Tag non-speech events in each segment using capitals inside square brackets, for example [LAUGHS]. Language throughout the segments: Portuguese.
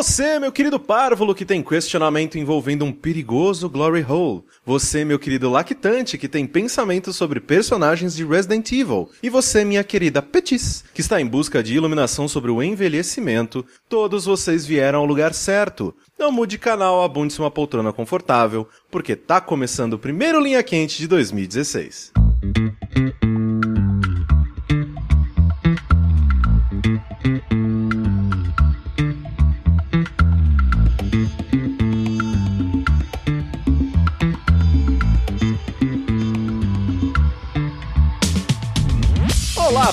Você, meu querido párvulo, que tem questionamento envolvendo um perigoso glory hole. Você, meu querido lactante, que tem pensamentos sobre personagens de Resident Evil. E você, minha querida Petis, que está em busca de iluminação sobre o envelhecimento. Todos vocês vieram ao lugar certo. Não mude canal, abunde-se uma poltrona confortável, porque tá começando o primeiro Linha Quente de 2016.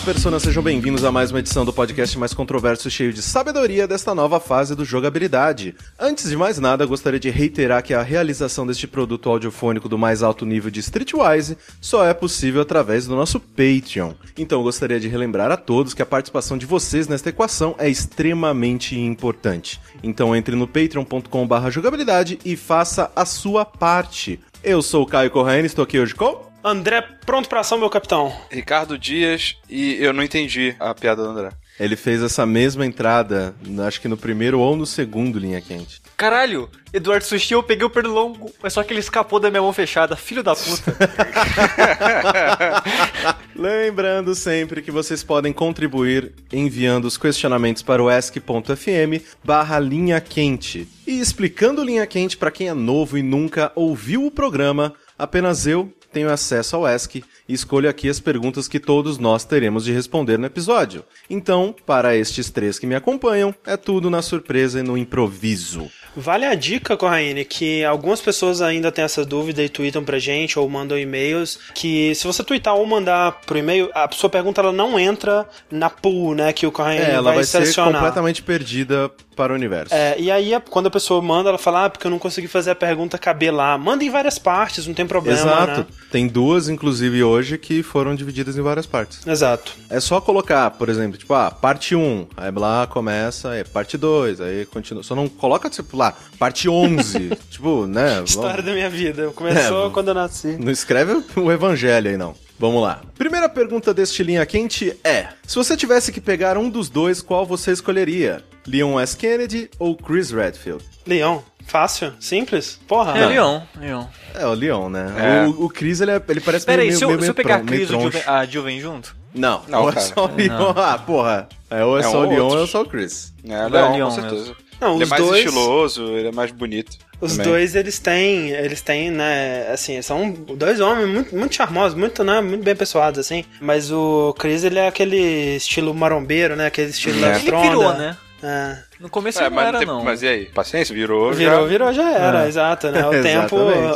Personas, sejam bem-vindos a mais uma edição do podcast mais controverso cheio de sabedoria desta nova fase do jogabilidade. Antes de mais nada, gostaria de reiterar que a realização deste produto audiofônico do mais alto nível de Streetwise só é possível através do nosso Patreon. Então, gostaria de relembrar a todos que a participação de vocês nesta equação é extremamente importante. Então, entre no patreon.com/jogabilidade e faça a sua parte. Eu sou o Caio Corraine, estou aqui hoje com André, pronto pra ação, meu capitão. Ricardo Dias e eu não entendi a piada do André. Ele fez essa mesma entrada, acho que no primeiro ou no segundo linha quente. Caralho, Eduardo Sushi, eu peguei o pernilongo, mas só que ele escapou da minha mão fechada, filho da puta. [LAUGHS] Lembrando sempre que vocês podem contribuir enviando os questionamentos para o ask.fm barra linha quente. E explicando linha quente para quem é novo e nunca ouviu o programa, apenas eu tenho acesso ao ESC e escolho aqui as perguntas que todos nós teremos de responder no episódio. Então, para estes três que me acompanham, é tudo na surpresa e no improviso. Vale a dica, Corraine, que algumas pessoas ainda têm essa dúvida e tweetam pra gente ou mandam e-mails, que se você tweetar ou mandar pro e-mail, a sua pergunta ela não entra na pool, né, que o Corraine É, ela vai, vai ser selecionar. completamente perdida para o universo. É, e aí, quando a pessoa manda, ela fala, ah, porque eu não consegui fazer a pergunta caber lá. Manda em várias partes, não tem problema, Exato. né? Tem duas, inclusive, hoje, que foram divididas em várias partes. Exato. É só colocar, por exemplo, tipo, ah, parte 1, aí lá começa, aí parte 2, aí continua. Só não coloca, tipo, lá, parte 11. [LAUGHS] tipo, né? História vamos- da minha vida. Começou É, quando eu nasci. Não escreve o evangelho aí, não. Vamos lá. Primeira pergunta deste Linha Quente é: Se você tivesse que pegar um dos dois, qual você escolheria? Leon S. Kennedy ou Chris Redfield? Leão. Fácil? Simples? Porra. É, Leon, Leon. É, o Leon, né? É. O, o Chris, ele, é- ele parece Pera aí, meio, se eu, meio, se eu pegar meio o. Jill vem- a Jill vem junto? Não, Não, ou é só o Leon. Ah, porra. É, ou é, É só um o Leon outro. ou é só o Chris. É, Vai, Leon, Leon com certeza. Não, ele é mais dois- estiloso, ele é mais bonito. Os também. dois, eles têm, eles têm, né, assim, eles são dois homens muito, muito charmosos, muito, né, muito bem pessoados, assim. Mas o Chris, ele é aquele estilo marombeiro, né, aquele estilo É. da Ele tronda. virou, né? É. No começo É, ele não mas, era, tempo- não. mas e aí? Paciência, virou. Virou, já... virou, já era, É. exato, né? [LAUGHS] O tempo,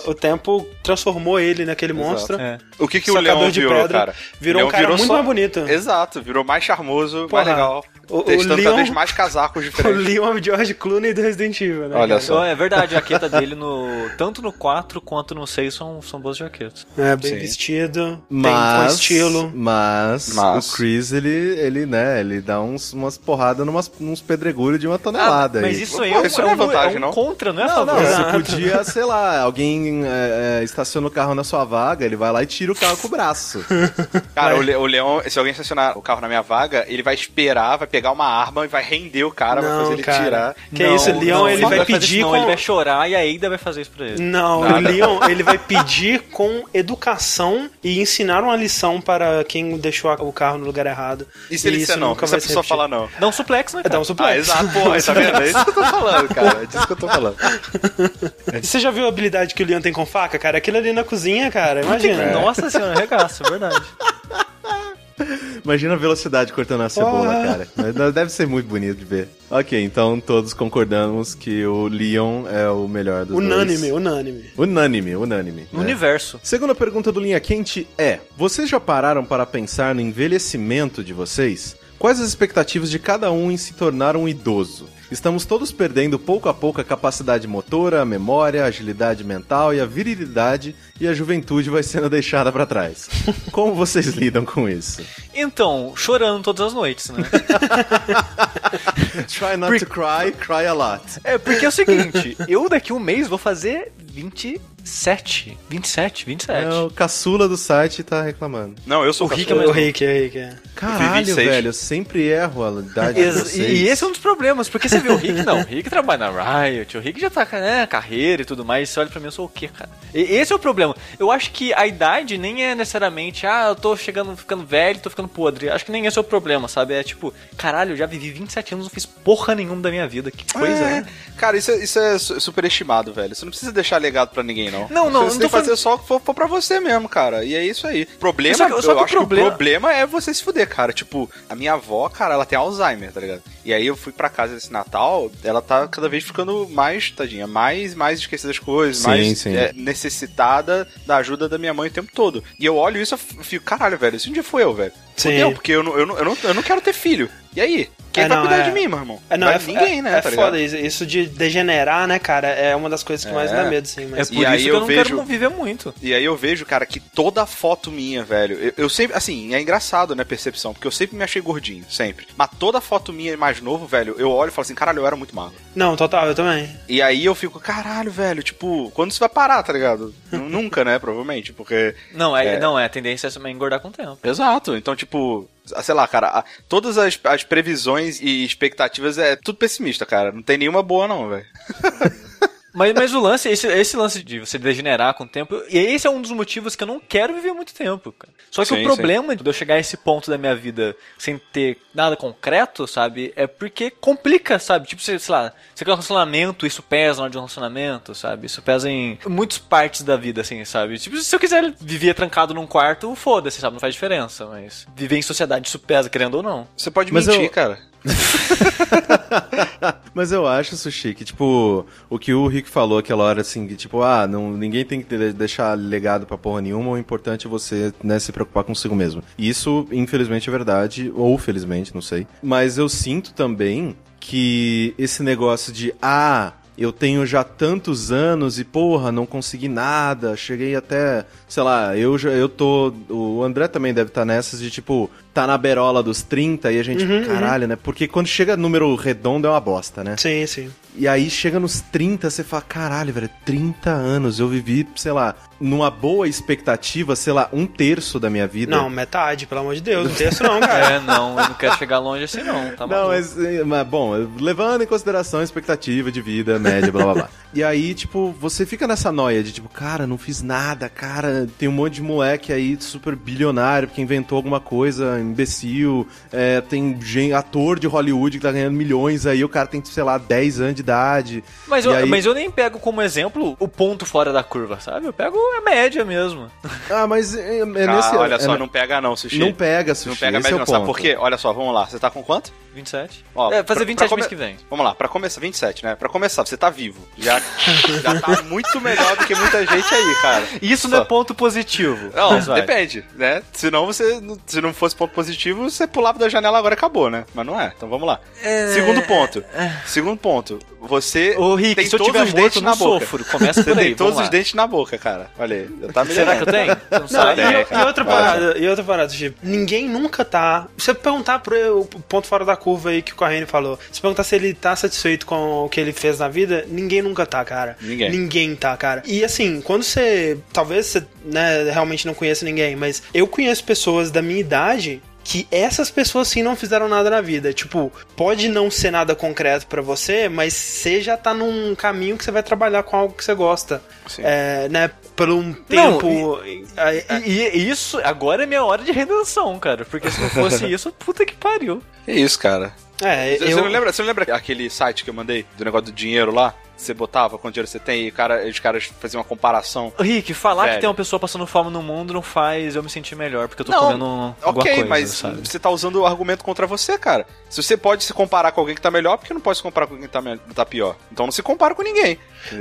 o tempo transformou ele naquele Exato. monstro. É. O que, que o Leon de virou, pedra, cara? virou O um Leon cara muito só- mais bonito. Exato, virou mais charmoso, Porra, mais legal. o- o testando Leon- cada vez mais casacos [LAUGHS] O diferentes. Leon o George Clooney do Resident Evil, né? Olha cara? só. É verdade, a jaqueta dele no. Tanto no 4 quanto no 6 são, são boas jaquetas. É, bem Sim. vestido, tem com Mas, estilo. mas, Mas- o Chris, ele, ele, né, ele dá uns, umas porradas numas, uns pedregulhos de uma tonelada Ah, mas aí. isso aí Pô, é, isso é não é um, vantagem, é um não? contra, não é Não, não, você podia, [LAUGHS] sei lá, alguém é, é, estaciona o carro na sua vaga, ele vai lá e tira o carro com o braço. [LAUGHS] Cara, o, Le- o Leon, se alguém estacionar o carro na minha vaga, ele vai esperar, vai pegar uma arma e vai render o cara, vai Não, fazer ele cara. tirar. Que isso, Leon, ele não vai pedir não, com- Ele vai chorar e a Ada vai fazer isso pra ele. Não, Nada. o Leon, [LAUGHS] ele vai pedir com educação e ensinar uma lição para quem deixou o carro no lugar errado. E se ele disser não? nunca se a vai pessoa falar não? Dá um suplex, né? É, Cara? dá um Ah, suplex. exato, tá vendo? É isso que eu tô falando, cara. É disso que eu tô falando. [LAUGHS] Você já viu a habilidade que o Leon tem com faca, cara? Aquilo ali na cozinha, cara, imagina. Nossa senhora, regaço, é verdade. [LAUGHS] Imagina a velocidade cortando a cebola, cara. Deve ser muito bonito de ver. Ok, então todos concordamos que o Leon é o melhor dos Unânime, dois. unânime. Unânime, unânime. No né? universo. Segunda pergunta do Linha Quente é: Vocês já pararam para pensar no envelhecimento de vocês? Quais as expectativas de cada um em se tornar um idoso? Estamos todos perdendo pouco a pouco a capacidade motora, a memória, a agilidade mental e a virilidade, e a juventude vai sendo deixada para trás. [LAUGHS] Como vocês lidam com isso? Então, chorando todas as noites, né? [LAUGHS] Try not to cry, cry a lot. É, porque é o seguinte, eu daqui um mês vou fazer 20 27? 27, 27. É, o caçula do site tá reclamando. Não, eu sou O Rick é O Rick, o Rick, é. Caralho, 26. velho, eu sempre erro a idade vocês. E esse é um dos problemas, porque você vê o Rick, não, o Rick trabalha na Riot, o Rick já tá, né, carreira e tudo mais, você olha pra mim, eu sou o quê, cara? E esse é o problema. Eu acho que a idade nem é necessariamente, ah, eu tô chegando, ficando velho, tô ficando podre. Acho que nem esse é o problema, sabe? É tipo, caralho, eu já vivi 27 anos, não fiz porra nenhuma da minha vida, que coisa, É, né? Cara, isso é, isso é su- superestimado, velho. Você não precisa deixar legado pra ninguém, não. Não, não, Você não tem que fazer só o que for, for pra você mesmo, cara. E é isso aí. Problema, Só que- só eu que acho problema- que o problema é você se fuder, cara. Tipo, a minha avó, cara, ela tem Alzheimer, tá ligado? E aí eu fui pra casa esse Natal, ela tá cada vez ficando mais, tadinha, mais, mais esquecida das coisas, Sim, mais sim. é, necessitada da ajuda da minha mãe o tempo todo. E eu olho isso e fico, caralho, velho, esse um dia foi eu, velho. Sim. Fudeu, porque eu não, eu, não, eu, não, eu não quero ter filho. E aí? Quem É, vai não, cuidar é- de mim, meu irmão? É, não, Vai é, ninguém, é, né? É tá foda, ligado? isso, isso de degenerar, né, cara, é uma das coisas que mais É. dá medo, sim. É Mas... por E aí isso que eu eu não vejo- quero não viver muito. E aí eu vejo, cara, que toda foto minha, velho, eu, eu sempre, assim, é engraçado, né, percepção, porque eu sempre me achei gordinho, sempre. Mas toda foto minha mais novo, velho, eu olho e falo assim, caralho, eu era muito magro. Não, total, eu também. E aí eu fico, caralho, velho, tipo, quando isso vai parar, tá ligado? [LAUGHS] Nunca, né, provavelmente, porque... Não, é, É. não, é, a tendência é também engordar com o tempo. Exato, então, tipo, sei lá, cara, a- todas as, as previsões e expectativas é tudo pessimista, cara. Não tem nenhuma boa, não, velho. [LAUGHS] Mas, mas o lance, esse, esse lance de você degenerar com o tempo, e esse é um dos motivos que eu não quero viver muito tempo, cara. Só que Sim, o problema de eu chegar a esse ponto da minha vida sem ter nada concreto, sabe, é porque complica, sabe? Tipo, você, sei lá, você quer um relacionamento, isso pesa na hora de um relacionamento, sabe? Isso pesa em muitas partes da vida, assim, sabe? Tipo, se eu quiser viver trancado num quarto, foda-se, sabe? Não faz diferença, mas viver em sociedade isso pesa, querendo ou não. Você pode Mas mentir, eu- cara. [LAUGHS] Mas eu acho, Sushi, que, tipo, o que o Rick falou aquela hora, assim, que, tipo, ah, não, ninguém tem que deixar legado pra porra nenhuma, o importante é você, né, se preocupar consigo mesmo. Isso, infelizmente, é verdade, ou felizmente, não sei. Mas eu sinto também que esse negócio de, ah, eu tenho já tantos anos e, porra, não consegui nada, cheguei até, sei lá, eu já, eu tô, o André também deve estar nessas de, tipo, tá na berola dos 30 e a gente, caralho, né? Porque quando chega número redondo é uma bosta, né? Sim, sim. E aí chega nos 30, você fala, caralho, velho, 30 anos, eu vivi, sei lá, numa boa expectativa, sei lá, um terço da minha vida. Não, metade, pelo amor de Deus, não tem isso não, cara. [LAUGHS] É, não, eu não quero chegar longe assim não, tá Não, maluco. mas, eh, mas, bom, levando em consideração a expectativa de vida, média, blá blá blá. E aí, tipo, você fica nessa noia de tipo, cara, não fiz nada, cara, tem um monte de moleque aí super bilionário porque inventou alguma coisa, imbecil, é, tem ator de Hollywood que tá ganhando milhões aí, o cara tem, sei lá, 10 anos de idade. Mas eu, aí- mas eu nem pego como exemplo o ponto fora da curva, sabe? Eu pego a média mesmo. [LAUGHS] Ah, mas é, é Ah, nesse... olha é- só, é- não pega não, Sushi. Não pega, Sushi, Não pega esse é média o não, sabe por quê? Olha só, vamos lá, você tá com quanto? 27? Ó, é, fazer pra- 27 pra mês que vem. Vamos lá, pra começar, 27, né? Pra começar, você tá vivo. Já, já tá muito melhor do que muita gente aí, cara. Isso Só. não é ponto positivo. Não, mas vai. depende, né? Senão você, se não fosse ponto positivo, você pulava da janela agora e acabou, né? Mas não é. Então vamos lá. Segundo ponto. Segundo ponto. Você Ô, Rick, tem se eu todos tiver os morto, dentes eu na boca. sofro. Começa por aí, tem todos vamos os lá. dentes na boca, cara. Olha aí. Já tá Será que eu tenho? Não Não, sabe? e, É, e outra parada, e outra parada, tipo, ninguém nunca tá. Se você perguntar pro ponto fora da curva aí que o Corrêne falou, se perguntar se ele tá satisfeito com o que ele fez na vida, ninguém nunca tá, cara. Ninguém. Ninguém tá, cara. E assim, quando você. Talvez você né, realmente não conheça ninguém, mas eu conheço pessoas da minha idade que essas pessoas sim não fizeram nada na vida. Tipo, pode não ser nada concreto pra você, mas você já tá num caminho que você vai trabalhar com algo que você gosta. Sim. É, né, por um Não, tempo. aí- E, e isso, agora é minha hora de redenção, cara. Porque se não fosse [LAUGHS] isso, puta que pariu. É isso, cara. É, Você, eu... você não lembra, você não lembra aquele site que eu mandei do negócio do dinheiro lá? Você botava quanto dinheiro você tem e cara, os caras faziam uma comparação. Rick, falar Velho. que tem uma pessoa passando fome no mundo não faz eu me sentir melhor, porque eu tô Não, comendo alguma Ok, coisa, mas sabe? você tá usando o argumento contra você, cara. Se você pode se comparar com alguém que tá melhor, por que não pode se comparar com alguém que tá, tá pior? Então não se compara com ninguém.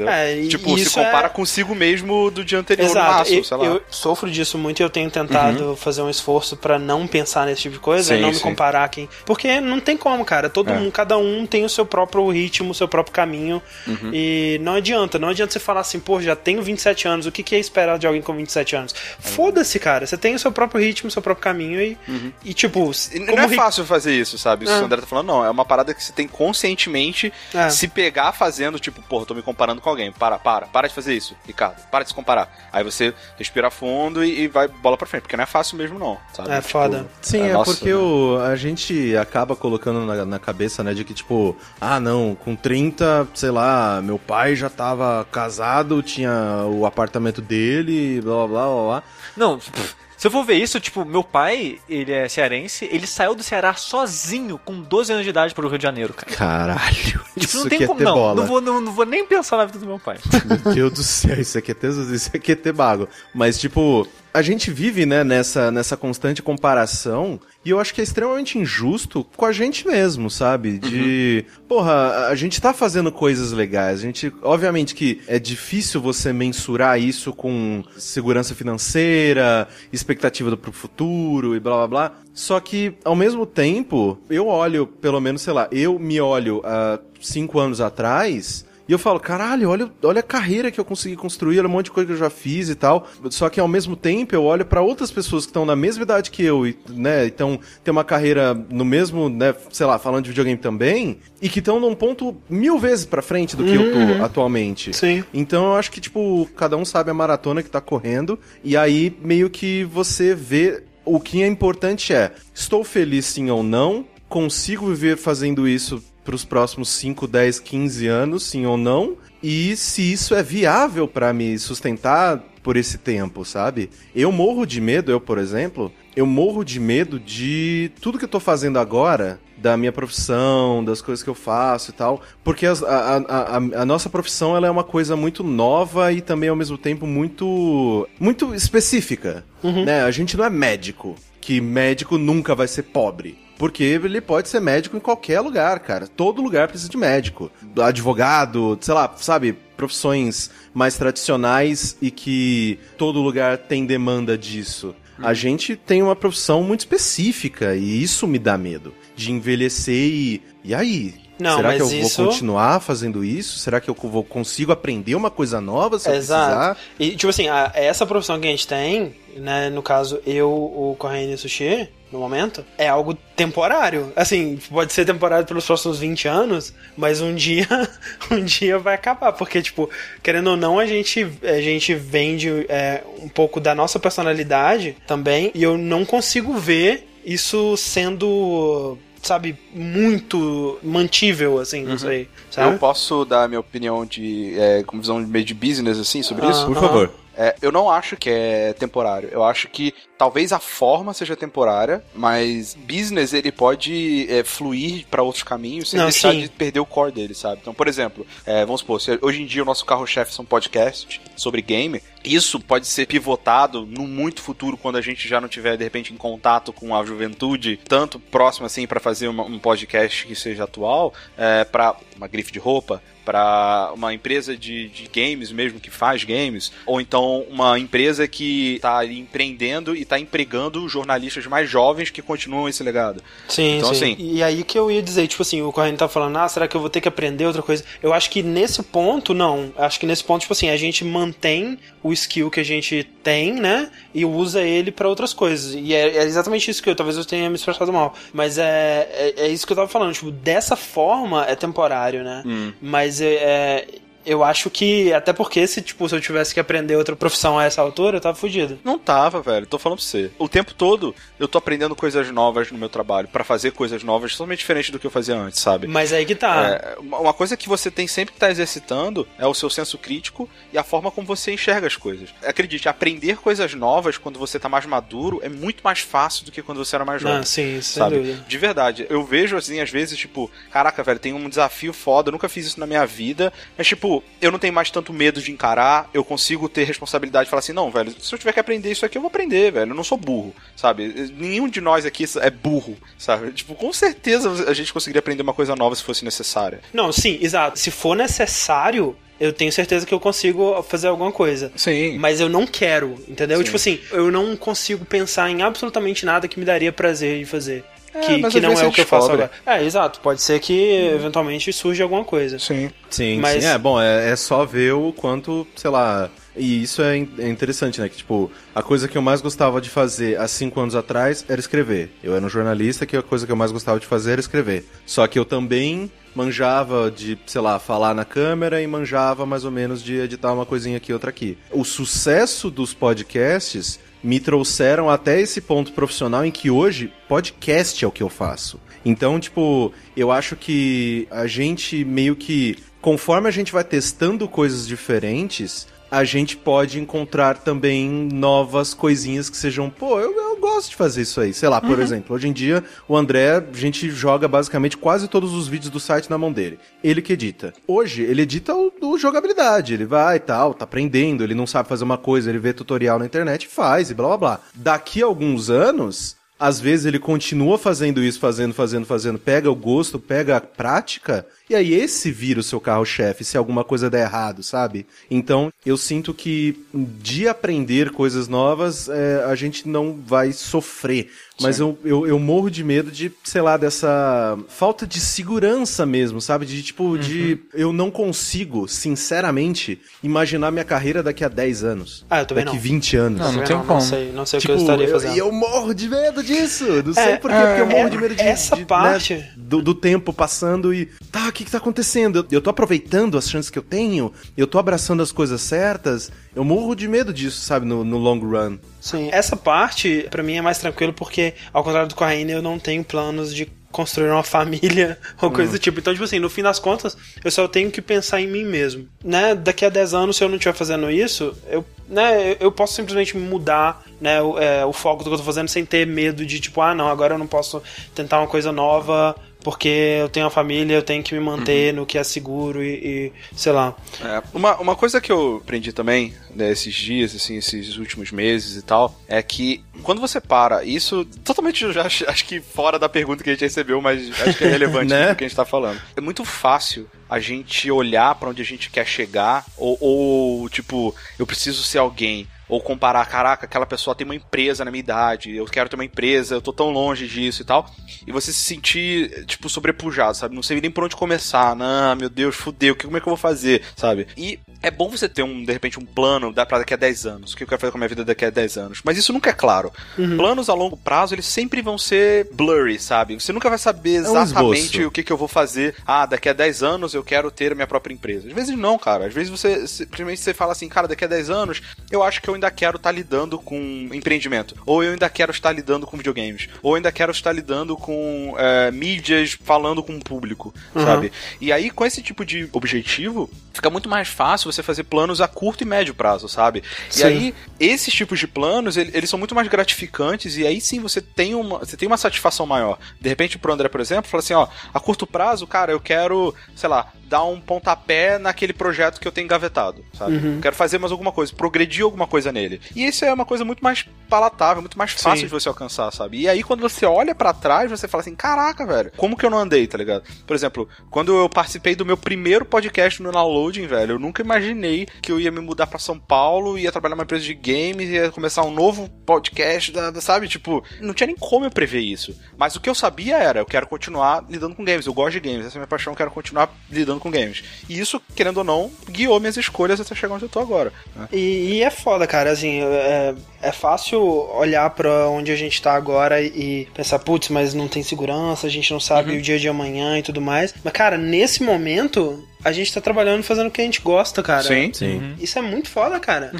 É, e tipo, se compara é- consigo mesmo do dia anterior no Exato, eu, sei lá. Uhum. eu sofro disso muito e eu tenho tentado fazer um esforço pra não pensar nesse tipo de coisa, Sim, não me sim. comparar quem. Porque não tem como, cara. Todo É. mundo, cada um tem o seu próprio ritmo, o seu próprio caminho. Uhum. E não adianta, não adianta você falar assim, pô, já tenho 27 anos, o que, que é esperar de alguém com 27 anos? Foda-se, cara, você tem o seu próprio ritmo, o seu próprio caminho e, e tipo. E Não como é ri- fácil fazer isso, sabe? Isso É. o André tá falando, não. É uma parada que você tem conscientemente É. se pegar fazendo, tipo, porra, tô me comparando com alguém. Para, para, para de fazer isso, Ricardo. Para de se comparar. Aí você respira fundo e, e vai bola pra frente, porque não é fácil mesmo, não. Sabe? É foda. Sim, é, nossa, porque né? o, a gente acaba colocando na, na cabeça, né, de que, tipo, ah, não, com 30, sei lá, meu pai já tava casado, tinha o apartamento dele, blá blá blá blá. blá. Não, pff, se eu for ver isso, tipo, meu pai, ele é cearense, ele saiu do Ceará sozinho com 12 anos de idade pro Rio de Janeiro, cara. Caralho, [LAUGHS] Tipo, isso não aqui tem é como, ter não. bola. Não vou, não, não vou nem pensar na vida do meu pai. Meu Deus do céu, isso aqui é ter, isso aqui é ter bago. Mas, tipo, a gente vive, né, nessa, nessa constante comparação, e eu acho que é extremamente injusto com a gente mesmo, sabe? De, porra, a gente tá fazendo coisas legais, a gente, obviamente que é difícil você mensurar isso com segurança financeira, expectativa pro futuro e blá blá blá, só que, ao mesmo tempo, eu olho, pelo menos, sei lá, eu me olho há cinco anos atrás, e eu falo, caralho, olha, olha a carreira que eu consegui construir, olha um monte de coisa que eu já fiz e tal. Só que ao mesmo tempo eu olho pra outras pessoas que estão na mesma idade que eu, e, né, então tem uma carreira no mesmo, né, sei lá, falando de videogame também, e que estão num ponto mil vezes pra frente do que eu tô atualmente. Sim. Então eu acho que, tipo, cada um sabe a maratona que tá correndo, e aí meio que você vê o que é importante é, estou feliz sim ou não, consigo viver fazendo isso pros próximos 5, 10, 15 anos, sim ou não, e se isso é viável pra me sustentar por esse tempo, sabe? Eu morro de medo, eu, por exemplo, eu morro de medo de tudo que eu tô fazendo agora, da minha profissão, das coisas que eu faço e tal, porque a, a, a, a nossa profissão ela é uma coisa muito nova e também ao mesmo tempo muito muito específica, né? A gente não é médico, que médico nunca vai ser pobre. Porque ele pode ser médico em qualquer lugar, cara. Todo lugar precisa de médico. Advogado, sei lá, sabe? Profissões mais tradicionais e que todo lugar tem demanda disso. A gente tem uma profissão muito específica e isso me dá medo. De envelhecer e. E aí? Não, Será que eu isso- vou continuar fazendo isso? Será que eu vou, consigo aprender uma coisa nova se? Exato. E, tipo assim, a- essa profissão que a gente tem, né, no caso, eu, o Correio e o Sushi, no momento, é algo temporário. Assim, pode ser temporário pelos próximos 20 anos, mas um dia, [LAUGHS] um dia vai acabar. Porque, tipo, querendo ou não, a gente, a gente vende é, um pouco da nossa personalidade também, e eu não consigo ver isso sendo. Sabe, muito mantível, assim, não sei. Sabe? Eu posso dar a minha opinião de. É, com visão meio de business, assim, sobre Ah. isso? Por favor. É, eu não acho que é temporário. Eu acho que talvez a forma seja temporária, mas business ele pode é, fluir para outros caminhos sem Não, deixar sim. de perder o core dele, sabe? Então, por exemplo, é, vamos supor, se hoje em dia o nosso carro-chefe são podcasts sobre game, isso pode ser pivotado no muito futuro quando a gente já não tiver de repente em contato com a juventude tanto próximo assim para fazer uma- um podcast que seja atual, é, para uma grife de roupa, para uma empresa de, de games mesmo que faz games, ou então uma empresa que está ali empreendendo e está empregando jornalistas mais jovens que continuam esse legado. Sim, Então, sim. assim- E aí que eu ia dizer, tipo assim, o Corrêa tá falando, ah, será que eu vou ter que aprender outra coisa? Eu acho que nesse ponto, não. Acho que nesse ponto, tipo assim, a gente mantém o skill que a gente tem, né? E usa ele pra outras coisas. E é, é exatamente isso que eu, talvez eu tenha me expressado mal. Mas é, é, é isso que eu tava falando, tipo, dessa forma é temporário, né? Mas é, é, eu acho que, até porque se, tipo, se eu tivesse que aprender outra profissão a essa altura, eu tava fudido. Não tava, velho. Tô falando pra você. O tempo todo eu tô aprendendo coisas novas no meu trabalho, para fazer coisas novas totalmente diferente do que eu fazia antes, sabe? Mas aí que tá. É, uma coisa que você tem sempre que estar exercitando é o seu senso crítico e a forma como você enxerga as coisas. Acredite, aprender coisas novas quando você tá mais maduro é muito mais fácil do que quando você era mais jovem. Ah, sim, sem sabe? dúvida. De verdade. Eu vejo assim, às vezes, tipo, caraca, velho, tem um desafio foda, eu nunca fiz isso na minha vida. Mas, tipo, eu não tenho mais tanto medo de encarar, eu consigo ter responsabilidade e falar assim, não, velho, se eu tiver que aprender isso aqui, eu vou aprender, velho. Eu não sou burro, sabe? Nenhum de nós aqui é burro, sabe? Tipo, com certeza a gente conseguiria aprender uma coisa nova se fosse necessária. Não, sim, exato. Se for necessário, eu tenho certeza que eu consigo fazer alguma coisa. Sim. Mas eu não quero, entendeu? Sim. Tipo assim, eu não consigo pensar em absolutamente nada que me daria prazer de fazer. É, que, que não é o que eu faço agora. É, exato. Pode ser que eventualmente surja alguma coisa. Sim. Sim, Mas- sim. É, bom, é, é só ver o quanto, sei lá. E isso é, in- é interessante, né? Que, tipo, a coisa que eu mais gostava de fazer há cinco anos atrás era escrever. Eu era um jornalista que a coisa que eu mais gostava de fazer era escrever. Só que eu também manjava de, sei lá, falar na câmera e manjava mais ou menos de editar uma coisinha aqui, outra aqui. O sucesso dos podcasts me trouxeram até esse ponto profissional em que hoje podcast é o que eu faço. Então, tipo, eu acho que a gente meio que, conforme a gente vai testando coisas diferentes, a gente pode encontrar também novas coisinhas que sejam, pô, eu, gosto de fazer isso aí. Sei lá, por exemplo, hoje em dia o André, a gente joga basicamente quase todos os vídeos do site na mão dele. Ele que edita. Hoje, ele edita o, o jogabilidade. Ele vai e tal, tá aprendendo, ele não sabe fazer uma coisa, ele vê tutorial na internet e faz e blá blá blá. Daqui a alguns anos, às vezes ele continua fazendo isso, fazendo, fazendo, fazendo, pega o gosto, pega a prática, e aí esse vira o seu carro-chefe se alguma coisa der errado, sabe? Então eu sinto que de aprender coisas novas é, a gente não vai sofrer. Mas eu, eu, eu morro de medo de, sei lá, dessa falta de segurança mesmo, sabe? De tipo, de. Eu não consigo, sinceramente, imaginar minha carreira daqui a 10 anos. Ah, eu também daqui não. 20 anos. Não, não Eu tem não, como. sei, não sei Tipo, o que eu estaria eu- fazendo. E eu, morro de medo disso. Não sei É, por quê, porque eu morro é, de medo de. essa de- parte- né, do, do tempo passando e. Tá, o que, que tá acontecendo? Eu, eu tô aproveitando as chances que eu tenho, eu tô abraçando as coisas certas. Eu morro de medo disso, sabe, no, no long run. Sim, essa parte pra mim é mais tranquilo porque, ao contrário do Corraine, eu não tenho planos de construir uma [LAUGHS] família ou coisa do tipo. Então, tipo assim, no fim das contas, eu só tenho que pensar em mim mesmo. Né? Daqui a 10 anos, se eu não estiver fazendo isso, eu, né, eu- eu posso simplesmente mudar né, o, é, o foco do que eu tô fazendo sem ter medo de, tipo, ah, não, agora eu não posso tentar uma coisa nova porque eu tenho uma família, eu tenho que me manter no que é seguro e, e sei lá. É, uma, uma coisa que eu aprendi também, né, esses dias, assim, esses últimos meses e tal, é que quando você para, isso totalmente eu já acho, acho que fora da pergunta que a gente recebeu, mas acho que é relevante [LAUGHS] Né? do que a gente tá falando. É muito fácil a gente olhar pra onde a gente quer chegar, ou, ou tipo, eu preciso ser alguém. Ou comparar, caraca, aquela pessoa tem uma empresa na minha idade, eu quero ter uma empresa, eu tô tão longe disso e tal. E você se sentir, tipo, sobrepujado, sabe? Não sei nem por onde começar. Não, meu Deus, fudeu, como é que eu vou fazer, sabe? E é bom você ter, um, de repente, um plano pra daqui a 10 anos. O que eu quero fazer com a minha vida daqui a 10 anos. Mas isso nunca é claro. Planos a longo prazo, eles sempre vão ser blurry, sabe? Você nunca vai saber um exatamente esboço. o que, que eu vou fazer. Ah, daqui a 10 anos eu quero ter a minha própria empresa. Às vezes não, cara. Às vezes você simplesmente você fala assim, cara, daqui a 10 anos eu acho que eu ainda quero estar lidando com empreendimento. Ou eu ainda quero estar lidando com videogames. Ou eu ainda quero estar lidando com é, mídias falando com o público, sabe? E aí, com esse tipo de objetivo, fica muito mais fácil você fazer planos a curto e médio prazo, sabe? Sim. E aí, esses tipos de planos, ele- eles são muito mais gratificantes e aí sim você tem uma, você tem uma satisfação maior. De repente, pro André, por exemplo, fala assim, ó, a curto prazo, cara, eu quero, sei lá, dar um pontapé naquele projeto que eu tenho engavetado, sabe? Uhum. Quero fazer mais alguma coisa, progredir alguma coisa nele. E isso é uma coisa muito mais palatável, muito mais fácil Sim. de você alcançar, sabe? E aí quando você olha pra trás, você fala assim, caraca, velho, como que eu não andei, tá ligado? Por exemplo, quando eu participei do meu primeiro podcast no Downloading, velho, eu nunca imaginei que eu ia me mudar pra São Paulo, ia trabalhar numa empresa de games, ia começar um novo podcast, sabe? Tipo, não tinha nem como eu prever isso. Mas o que eu sabia era, eu quero continuar lidando com games, eu gosto de games, essa é a minha paixão, eu quero continuar lidando com games. E isso, querendo ou não, guiou minhas escolhas até chegar onde eu tô agora. né? E, e é foda, cara, assim, é, é fácil olhar pra onde a gente tá agora e pensar, putz, mas não tem segurança, a gente não sabe o dia de amanhã e tudo mais. Mas, cara, nesse momento, a gente tá trabalhando fazendo o que a gente gosta, cara. Sim. Sim. Isso é muito foda, cara.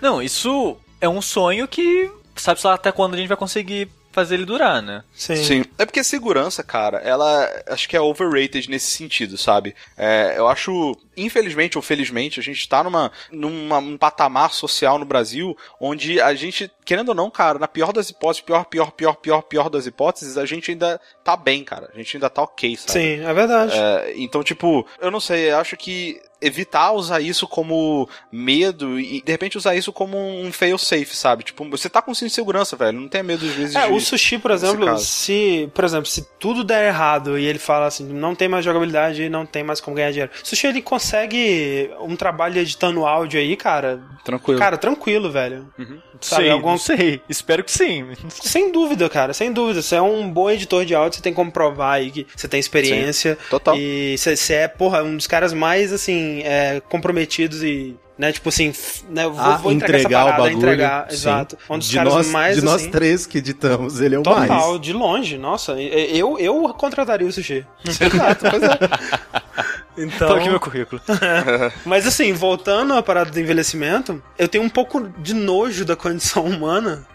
Não, isso é um sonho que sabe lá até quando a gente vai conseguir fazer ele durar, né? Sim. Sim. É porque segurança, cara, ela acho que é overrated nesse sentido, sabe? É, eu acho, infelizmente ou felizmente, a gente tá numa, numa um patamar social no Brasil onde a gente, querendo ou não, cara, na pior das hipóteses, pior, pior, pior, pior, pior das hipóteses, a gente ainda tá bem, cara. A gente ainda tá ok, sabe? Sim, é verdade. É, então, tipo, eu não sei, eu acho que evitar usar isso como medo e de repente usar isso como um fail safe, sabe? Tipo, você tá com cinto de segurança, velho. Não tenha medo às vezes É, de... o sushi, por exemplo, se, por exemplo, se tudo der errado e ele fala assim, não tem mais jogabilidade, não tem mais como ganhar dinheiro. O sushi ele consegue um trabalho editando áudio aí, cara. Tranquilo. Cara, tranquilo, velho. Sabe, sei, algum- sei. Espero que sim. [LAUGHS] Sem dúvida, cara, sem dúvida. Você é um bom editor de áudio, você tem como provar aí que você tem experiência. total. E você, é, porra, um dos caras mais, assim, é, comprometidos e. Né, tipo assim, né, eu vou, A vou entregar, entregar essa o parada, bagulho. entregar, sim. exato. Um dos de caras nós, mais, de nós assim, três que editamos, ele é o Total, mais. de longe, nossa. Eu, eu contrataria o sushi. [LAUGHS] Exato, pois é. [LAUGHS] Então, Tô aqui meu currículo. [LAUGHS] mas assim, voltando à parada do envelhecimento, eu tenho um pouco de nojo da condição [LAUGHS] humana.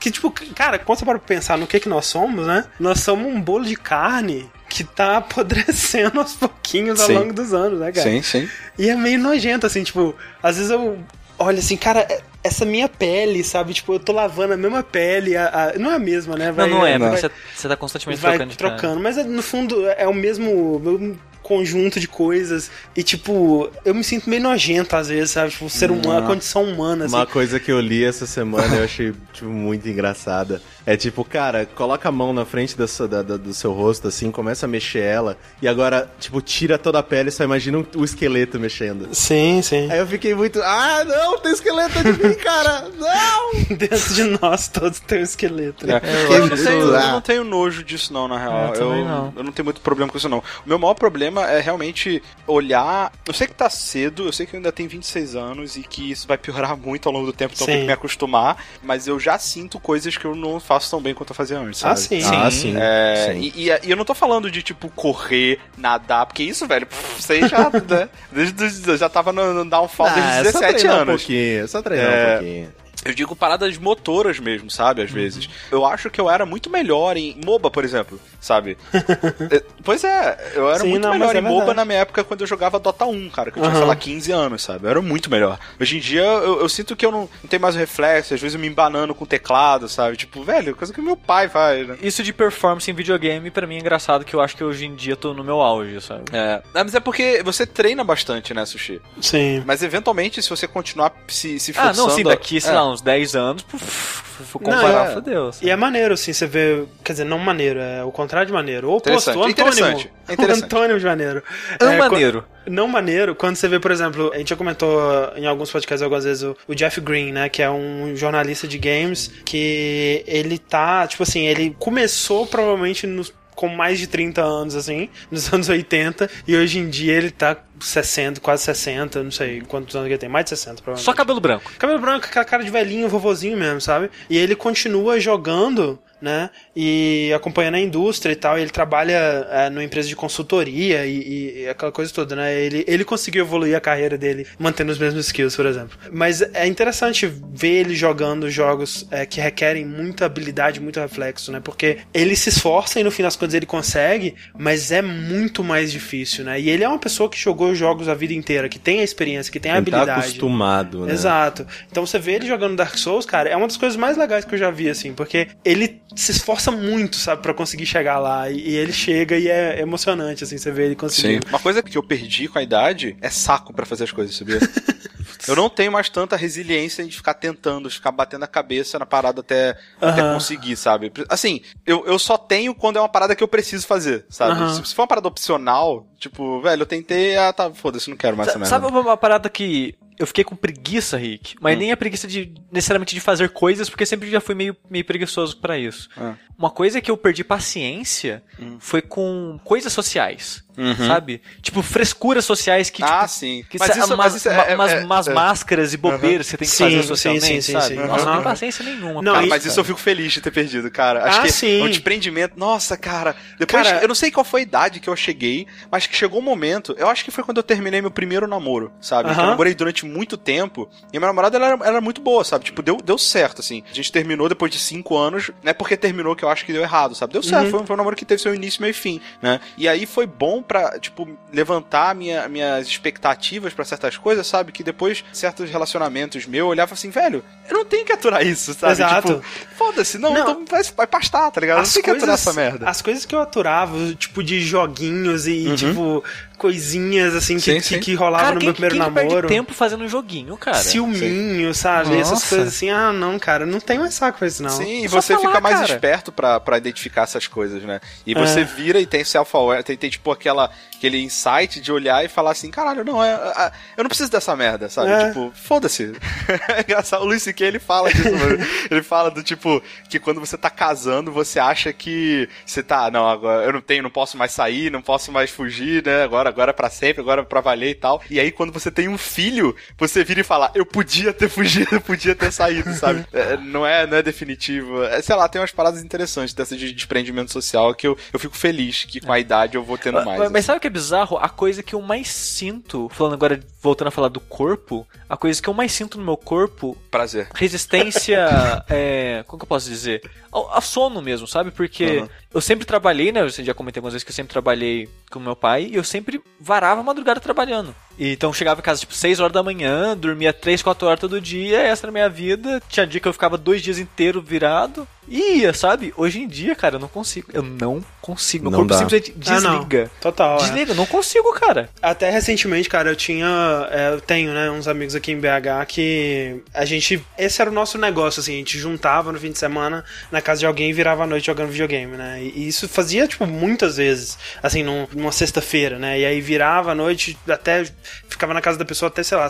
Que, tipo, cara, quando você para pra pensar no que que nós somos, né? Nós somos um bolo de carne que tá [LAUGHS] apodrecendo aos pouquinhos ao Sim. longo dos anos, né, cara? Sim, sim. E é meio nojento, assim, tipo, às vezes eu olho assim, cara, é- essa minha pele, sabe? Tipo, eu tô lavando a mesma pele, a- a- não é a mesma, né? Não, não é, vai- você, você tá constantemente vai trocando de cara. trocando, mas é, no fundo é o mesmo, mesmo conjunto de coisas e tipo, eu me sinto meio nojento às vezes, sabe? Tipo, ser humano, a condição humana, assim. Uma coisa que eu li essa semana eu achei tipo, muito engraçada. É tipo, cara, coloca a mão na frente da sua- da- da- do seu rosto, assim, começa a mexer ela, e agora, tipo, tira toda a pele e só imagina um- o esqueleto mexendo. Sim, sim. Aí eu fiquei muito. Ah, não, tem esqueleto de mim, cara! Não! [LAUGHS] Dentro de nós todos tem um esqueleto. É. eu Eu, não tenho, eu não tenho nojo disso, não, na real. É, também eu, não. eu não tenho muito problema com isso, não. O meu maior problema é realmente olhar. Eu sei que tá cedo, eu sei que eu ainda tenho 26 anos e que isso vai piorar [LAUGHS] muito ao longo do tempo, então eu tenho Sim. que me acostumar. Mas eu já sinto coisas que eu não faço tão bem quanto eu fazia antes. Ah, sabe? sim. Ah, sim. É, sim. e, e- e eu não tô falando de, tipo, correr, nadar, porque isso, velho, pff, já, [LAUGHS] né, desde, eu já tava no, no downfall Ah, desde é só 17 treinar um anos. pouquinho, é só treinar É. um pouquinho. Eu digo paradas motoras mesmo, sabe? Uhum. Às vezes. Eu acho que eu era muito melhor em MOBA, por exemplo, sabe? [LAUGHS] É, pois é, eu era Sim, muito não, melhor é em MOBA na minha época quando eu jogava Dota 1, cara, que eu tinha, Aham. sei lá, 15 anos, sabe? Eu era muito melhor. Hoje em dia eu, eu sinto que eu não, não tenho mais o reflexo, às vezes eu me embanando com o teclado, sabe? Tipo, velho, coisa que meu pai faz, né? Isso de performance em videogame, pra mim é engraçado, que eu acho que hoje em dia eu tô no meu auge, sabe? É, Ah, mas é porque você treina bastante, né, Sushi? Sim. Mas eventualmente, se você continuar se, se Ah, forçando... não, sim, daqui, sei é. lá, uns 10 anos, puf, for Não, comparar, é. fodeu. sabe? E é maneiro, assim, você vê. Quer dizer, não maneiro, é o contrário de maneiro. O oposto, o antônimo. interessante, [LAUGHS] é interessante. O antônimo de maneiro. É É, maneiro. Não maneiro, quando você vê, por exemplo, a gente já comentou em alguns podcasts algumas vezes o, o Jeff Green, né, que é um jornalista de games, que ele tá, tipo assim, ele começou provavelmente nos com mais de 30 anos, assim, nos [LAUGHS] anos 80, e hoje em dia ele tá 60, quase 60, não sei quantos anos ele tem, mais de 60, provavelmente. Só cabelo branco. Cabelo branco, aquela cara de velhinho, vovozinho mesmo, sabe? E ele continua jogando, né? E acompanhando a indústria e tal. E ele trabalha é, numa empresa de consultoria e, e aquela coisa toda, né? Ele, ele conseguiu evoluir a carreira dele mantendo os mesmos skills, por exemplo. Mas é interessante ver ele jogando jogos é, que requerem muita habilidade, muito reflexo, né? Porque ele se esforça e no fim das contas ele consegue, mas é muito mais difícil, né? E ele é uma pessoa que jogou jogos a vida inteira, que tem a experiência, que tem a Quem tá habilidade. acostumado, né? Exato. Então você vê ele jogando Dark Souls, cara, é uma das coisas mais legais que eu já vi, assim, porque ele se esforça muito, sabe, pra conseguir chegar lá. E, e ele chega e é emocionante, assim, você vê ele Sim. conseguindo. Uma coisa que eu perdi com a idade é saco pra fazer as coisas, sabia? [LAUGHS] eu não tenho mais tanta resiliência de ficar tentando, de ficar batendo a cabeça na parada até, até Aham. conseguir, sabe? Assim, eu, eu só tenho quando é uma parada que eu preciso fazer, sabe? Aham. Se, se for uma parada opcional, tipo, velho, eu tentei, ah, tá, foda-se, não quero mais essa Sa- merda. Sabe uma parada que eu fiquei com preguiça, Rick? Mas nem a preguiça de necessariamente de fazer coisas, porque sempre já fui meio, meio preguiçoso pra isso. Ah. Uma coisa que eu perdi paciência foi com coisas sociais. Sabe? Tipo, frescuras sociais que, Ah, tipo, sim. que Mas isso- mas isso é- umas, é- umas é- máscaras e bobeiras que você tem que Sim, fazer socialmente, sim, sim, sabe? sim. Nossa, não tenho paciência nenhuma. Não, Cara, mas isso eu fico feliz de ter perdido, cara. Acho Ah, que sim. é um desprendimento. Nossa, cara. Depois, Cara- eu não sei qual foi a idade que eu cheguei, mas que chegou um momento. Eu acho que foi quando eu terminei meu primeiro namoro, sabe? Que eu namorei durante muito tempo. E a minha namorada, ela era, ela era muito boa, sabe? Tipo, deu, deu certo, assim. A gente terminou depois de cinco anos. Não é porque terminou que eu acho que deu errado, sabe? Deu certo. Foi, um- foi um namoro que teve seu início, meio e fim, né? E aí foi bom pra, tipo, levantar minha, minhas expectativas pra certas coisas, sabe? Que depois, certos relacionamentos meus, eu olhava assim, velho, eu não tenho que aturar isso, sabe? Exato. Tipo, foda-se, não, Não. então vai, vai pastar, tá ligado? não tem que aturar essa merda. As coisas que eu aturava, tipo, de joguinhos e, Uhum. tipo, coisinhas assim que, Sim, que, sim. que rolava Cara, no quem, meu primeiro quem perde namoro. tempo fazendo um joguinho, cara? Ciúminho, sabe? Essas Nossa. coisas assim. Ah, não, cara, não tem mais saco pra isso, não. Sim, e você falar, fica mais cara. esperto pra, pra identificar essas coisas, né? E você É. vira e tem self-aware, tem, tem tipo aquela, aquele insight de olhar e falar assim, caralho, não, é, é- eu não preciso dessa merda, sabe? É. Tipo, foda-se. [LAUGHS] é engraçado, o Luis C.K. ele fala disso, mano. Ele fala do tipo, que quando você tá casando, você acha que você tá, não, agora eu não tenho, não posso mais sair, não posso mais fugir, né? Agora, agora é pra sempre, agora é pra valer e tal. E aí quando você tem um filho, você vira e fala, eu podia ter fugido, eu podia ter saído, sabe? É, não, é, não é definitivo. É, sei lá, tem umas paradas interessantes dessa de desprendimento social que eu, eu fico feliz que com a idade eu vou tendo mais. Mas, mas assim. sabe o que é bizarro? A coisa que eu mais sinto, falando agora, voltando a falar do corpo, a coisa que eu mais sinto no meu corpo, Prazer. resistência, [LAUGHS] é, como que eu posso dizer? A, a sono mesmo, sabe? Porque Uhum. eu sempre trabalhei, né? Eu já comentei algumas vezes que eu sempre trabalhei com meu pai e eu sempre varava a madrugada trabalhando. E, então chegava em casa tipo 6 horas da manhã, dormia 3, 4 horas todo dia, essa era a minha vida. Tinha dia que eu ficava dois dias inteiro virado. E ia, sabe? Hoje em dia, cara, eu não consigo. Eu não consigo. Meu Não corpo dá. simplesmente Ah, não. desliga. Total. é. Desliga, eu não consigo, cara. Até recentemente, cara, eu tinha. é, eu tenho, né, uns amigos aqui em BH que a gente. Esse era o nosso negócio, assim, a gente juntava no fim de semana na casa de alguém e virava a noite jogando videogame, né? E, e isso fazia, tipo, muitas vezes, assim, num- numa sexta-feira, né? E aí virava a noite até. Ficava na casa da pessoa até, sei lá,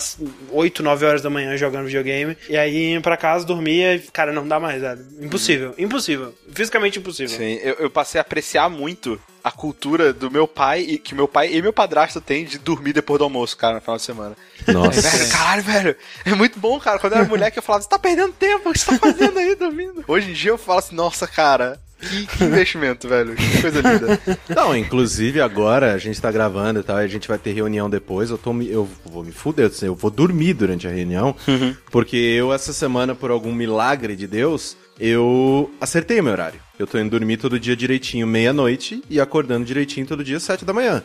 8, 9 horas da manhã jogando videogame. E aí ia pra casa, dormia e, cara, não dá mais, velho. Impossível, impossível. Fisicamente impossível. Sim, eu, eu passei a apreciar muito a cultura do meu pai, e que meu pai e meu padrasto têm de dormir depois do almoço, cara, no final de semana. Nossa. Velho, caralho, velho, é muito bom, cara. Quando eu era moleque, eu falava, você tá perdendo tempo, o que você tá fazendo aí dormindo? Hoje em dia eu falo assim, nossa, cara, que, que investimento, velho, que coisa linda. Não, inclusive agora a gente tá gravando e tal, e a gente vai ter reunião depois. Eu, tô eu vou me fuder, eu vou dormir durante a reunião, porque eu, essa semana, por algum milagre de Deus, eu acertei o meu horário. Eu tô indo dormir todo dia direitinho, meia-noite, e acordando direitinho todo dia, sete da manhã.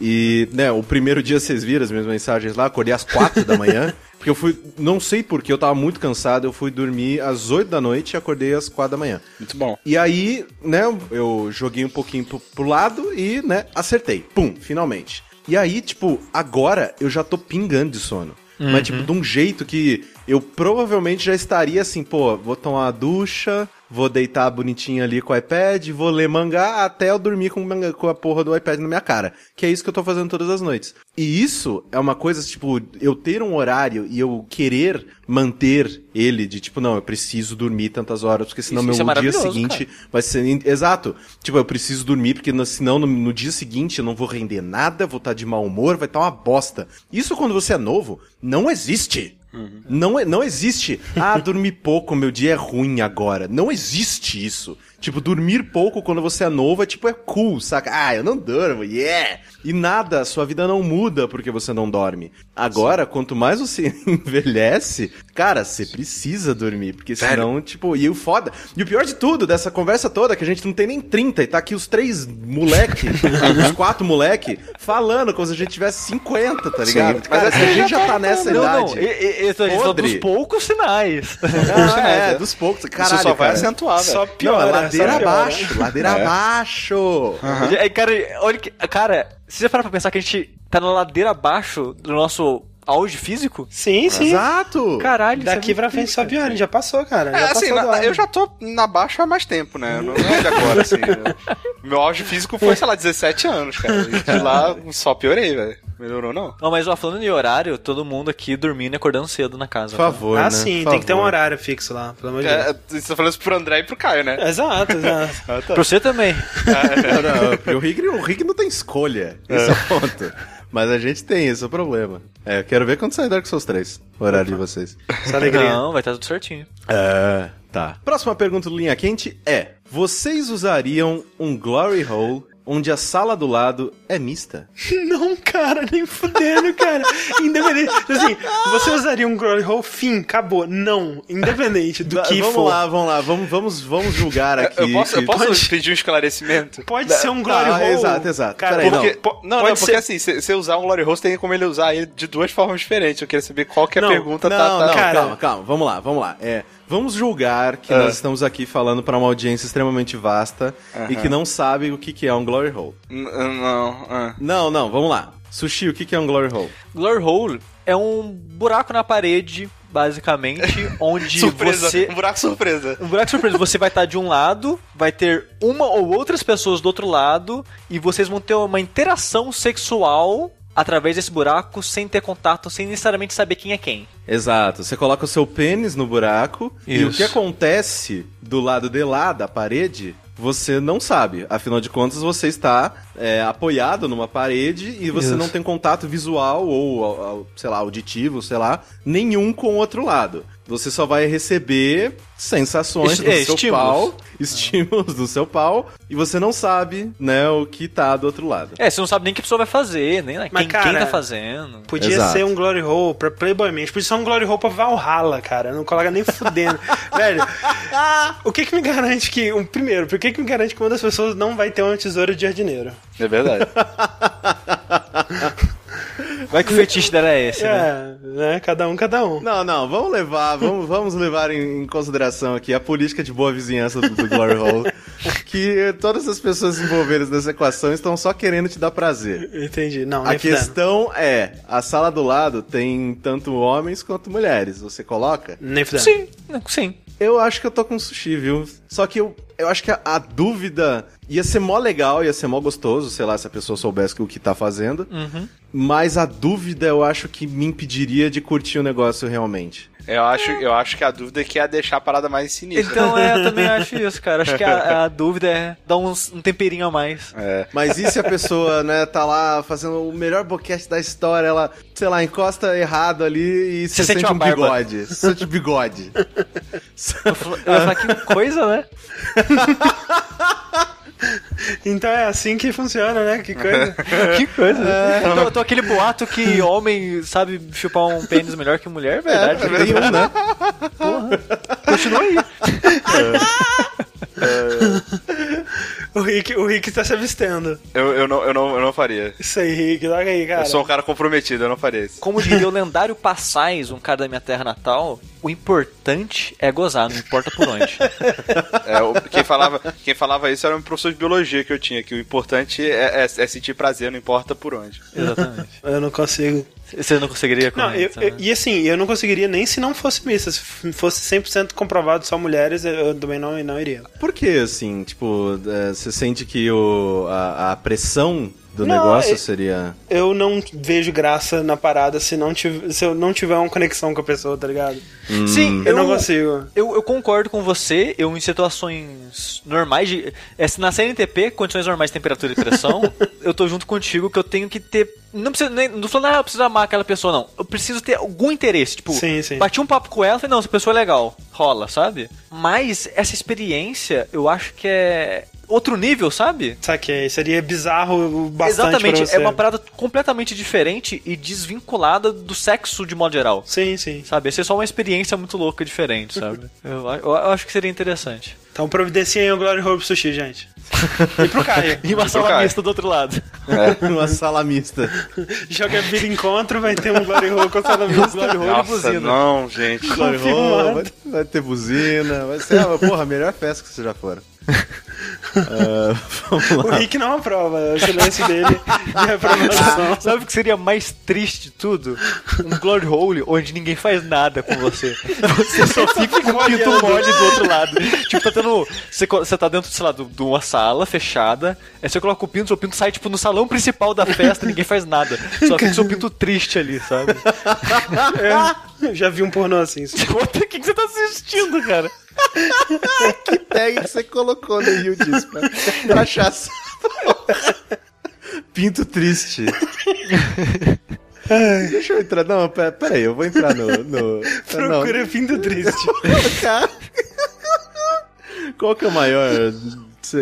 E, né, o primeiro dia vocês viram as minhas mensagens lá, acordei às quatro da manhã. [LAUGHS] Porque eu fui, não sei porquê, eu tava muito cansado, eu fui dormir às 8 da noite e acordei às 4 da manhã. Muito bom. E aí, né, eu joguei um pouquinho pro, pro lado e, né, acertei. Pum, finalmente. E aí, tipo, agora eu já tô pingando de sono. Mas, tipo, de um jeito que eu provavelmente já estaria assim, pô, vou tomar uma ducha, vou deitar bonitinho ali com o iPad, vou ler mangá até eu dormir com, com a porra do iPad na minha cara. Que é isso que eu tô fazendo todas as noites. E isso é uma coisa, tipo, eu ter um horário e eu querer manter ele de, tipo, não, eu preciso dormir tantas horas, porque senão Isso- meu isso é dia seguinte vai ser. Exato. Tipo, eu preciso dormir, porque no- senão no, no dia seguinte eu não vou render nada, vou estar de mau humor, vai estar uma bosta. Isso quando você é novo, não existe. Não, é- não existe. Ah, [LAUGHS] dormir pouco, meu dia é ruim agora. Não existe isso. Tipo, dormir pouco quando você é novo é tipo, é cool, saca? Ah, eu não durmo, yeah! E nada, sua vida não muda porque você não dorme. Agora, quanto mais você [LAUGHS] envelhece, cara, você precisa dormir, porque senão, tipo, e o foda. E o pior de tudo, dessa conversa toda, é que a gente não tem nem 30, e tá aqui os três moleque, [LAUGHS] [LAUGHS] os quatro moleque, falando como se a gente tivesse 50, tá ligado? mas Cara, essa a gente já tá nessa não, idade. não, eu, eu tô dizendo Podre. dos poucos sinais. Ah, é, dos poucos. Caralho, Isso só vai cara. acentuar, velho. Só Não, piora, é ladeira abaixo, ladeira É. abaixo. Aí, cara, olha que. Cara, se você parar pra pensar que a gente tá na ladeira abaixo do nosso auge físico, Sim, sim. Exato. caralho. isso é Daqui muito pra frente só piora, já passou, cara. É, já assim, passou na- eu já tô na baixa há mais tempo, né? Não é de agora, assim. [LAUGHS] Meu auge físico foi, sei lá, 17 anos, cara. E de lá só piorei, velho. Melhorou, não? Não, mas ó, falando em horário, todo mundo aqui dormindo e acordando cedo na casa. Por favor, Ah, né? sim, Por tem que ter um favor. horário fixo lá, pelo amor de Deus. É, você tá falando isso pro André e pro Caio, né? Exato, [LAUGHS] exato. Pra você também. [LAUGHS] Não, não, porque o Rick, o Rick não tem escolha. Esse é o ponto. Mas a gente tem, esse é o problema. É, eu quero ver quando sair Dark Souls 3. O horário de vocês. [LAUGHS] Essa alegria. Não, vai estar tudo certinho. É, tá. Próxima pergunta do Linha Quente é: Vocês usariam um Glory Hole onde a sala do lado é mista? [LAUGHS] Não, cara, nem fudendo, cara. Independente. Assim, você usaria um glory hole? Fim, acabou. Não. Independente do que vamos for. lá, vamos lá, vamos, vamos, vamos julgar aqui. Eu posso, eu posso Pode- pedir um esclarecimento? Pode ser um glory Ah, hole. exato, exato. Cara, Peraí, Porque, po- não, pode não, porque ser- assim, se você usar um Glory Host, tem como ele usar ele de duas formas diferentes. Eu queria saber qual que é a Não, pergunta Não, tá, tá- não, cara. calma, calma, vamos lá, vamos lá. É, vamos julgar que Ah. nós estamos aqui falando para uma audiência extremamente vasta e que não sabe o que, que é um glory hole. N- Não, ah. Não, não, vamos lá. Sushi, o que que é um glory hole? Glory hole é um buraco na parede, basicamente, [LAUGHS] onde surpresa, você. um buraco surpresa. Um buraco surpresa, você vai estar de um lado, vai ter uma ou outras pessoas do outro lado, e vocês vão ter uma interação sexual através desse buraco, sem ter contato, sem necessariamente saber quem é quem. Exato. Você coloca o seu pênis no buraco e o Isso. que acontece do lado de lá da parede, você não sabe. Afinal de contas, você está é, apoiado numa parede e você Isso. não tem contato visual ou, sei lá, auditivo, sei lá, nenhum com o outro lado. Você só vai receber sensações Es- do é, seu estímulos. pau, [LAUGHS] estímulos do seu pau, e você não sabe, né, o que tá do outro lado. É, você não sabe nem o que a pessoa vai fazer, nem Mas, quem, cara, quem tá fazendo. Podia Exato. ser um Glory Hole pra Playboy Mansion. Podia ser um Glory Hole pra Valhalla, cara. Não coloca nem fudendo. [LAUGHS] Velho, o que que me garante que... Um, primeiro, por que que me garante que uma das pessoas não vai ter uma tesoura de jardineiro? É verdade. [LAUGHS] Vai que o fetiche dela é esse, né? É, né? Cada um, cada um. Não, não, vamos levar, vamos, vamos levar em, em consideração aqui a política de boa vizinhança do, do Glory Hole. [LAUGHS] que todas as pessoas envolvidas nessa equação estão só querendo te dar prazer. Entendi. Não, A fudendo. questão é, a sala do lado tem tanto homens quanto mulheres. Você coloca? Nem fudendo. Sim, sim. Eu acho que eu tô com sushi, viu? Só que eu, eu acho que a, a dúvida ia ser mó legal, ia ser mó gostoso, sei lá, se a pessoa soubesse o que tá fazendo. Mas a dúvida eu acho que me impediria de curtir o negócio realmente. Eu acho, eu acho que a dúvida é que ia deixar a parada mais sinistra. Então, é, eu também [LAUGHS] acho isso, cara. Acho que a, a dúvida é dar uns, um temperinho a mais. É. Mas e se a pessoa, né, tá lá fazendo o melhor boquete da história, ela, sei lá, encosta errado ali e Você se sente sente um barba. bigode. Você sente bigode. Eu ia falar que coisa, né? [LAUGHS] Então é assim que funciona, né? Que coisa. [LAUGHS] Que coisa. Eu tô, eu tô aquele boato que homem sabe chupar um pênis melhor que mulher, é verdade. Tem um, né? [LAUGHS] Continua aí. [LAUGHS] o, Rick, o Rick tá se abstendo. Eu, eu, não, eu, não, eu não faria. Isso aí, Rick. Logo aí, cara. Eu sou um cara comprometido, eu não faria isso. Como diria o lendário Passais, um cara da minha terra natal, o importante é gozar, não importa por onde. É, o- quem, falava, quem falava isso era um professor de biologia que eu tinha, que o importante é, é- é sentir prazer, não importa por onde. Exatamente. Eu não consigo. Você não conseguiria Não, eu, comentar, eu- e assim, eu não conseguiria nem se não fosse mista. Se fosse 100% comprovado só mulheres, eu eu também não, não iria. Por que, assim, tipo, é, você sente que o, a, a pressão do Não, negócio é- seria... Eu não vejo graça na parada se, não tiv- se eu não tiver uma conexão com a pessoa, tá ligado? Sim, Eu, não consigo. Eu, eu concordo com você, eu em situações normais de. é, se na CNTP, condições normais de temperatura e pressão, [LAUGHS] eu tô junto contigo que eu tenho que ter. Não precisa nem. Não tô falando, ah, eu preciso amar aquela pessoa, não. Eu preciso ter algum interesse. Tipo, Sim, sim. bati um papo com ela e falei, não, essa pessoa é legal. Rola, sabe? Mas essa experiência, eu acho que é. Outro nível, sabe? Saquei. Seria bizarro bastante Exatamente, pra você. é uma parada completamente diferente e desvinculada do sexo de modo geral. Sim, sim. Sabe? Ia ser só uma experiência muito louca, diferente, sabe? [LAUGHS] eu, eu acho que seria interessante. Então providenciem o Glory Hole pro Sushi, gente. E pro Caio. [LAUGHS] E uma pro sala Caio. mista do outro lado. [LAUGHS] uma sala mista. Joga vida encontro, vai ter um Glory Hole com sala mista. Glory Hole e buzina. não, gente. Glory. Hole, vai, vai ter buzina, vai ser, ah, porra, a melhor festa que vocês já foram. [LAUGHS] Vamos O. Rick não aprova. O silêncio dele de reprovação. [LAUGHS] Sabe o que seria mais triste de tudo? Um glory hole onde ninguém faz nada com você. Você só fica com o pinto mole do outro lado. Tipo, tá tendo. Você, você tá dentro, sei lá, de uma sala fechada, aí você coloca o pinto, seu pinto sai, tipo, no salão principal da festa, ninguém faz nada. Só fica seu pinto triste ali, sabe? [LAUGHS] É, eu já vi um pornô assim. O que, que você tá assistindo, cara? Que tag que você colocou no Rio disso pra, pra achar essa porra? Pinto triste. Deixa eu entrar. Não, pera, pera aí, eu vou entrar no. no não, Procura pinto triste. colocar. Qual que é o maior.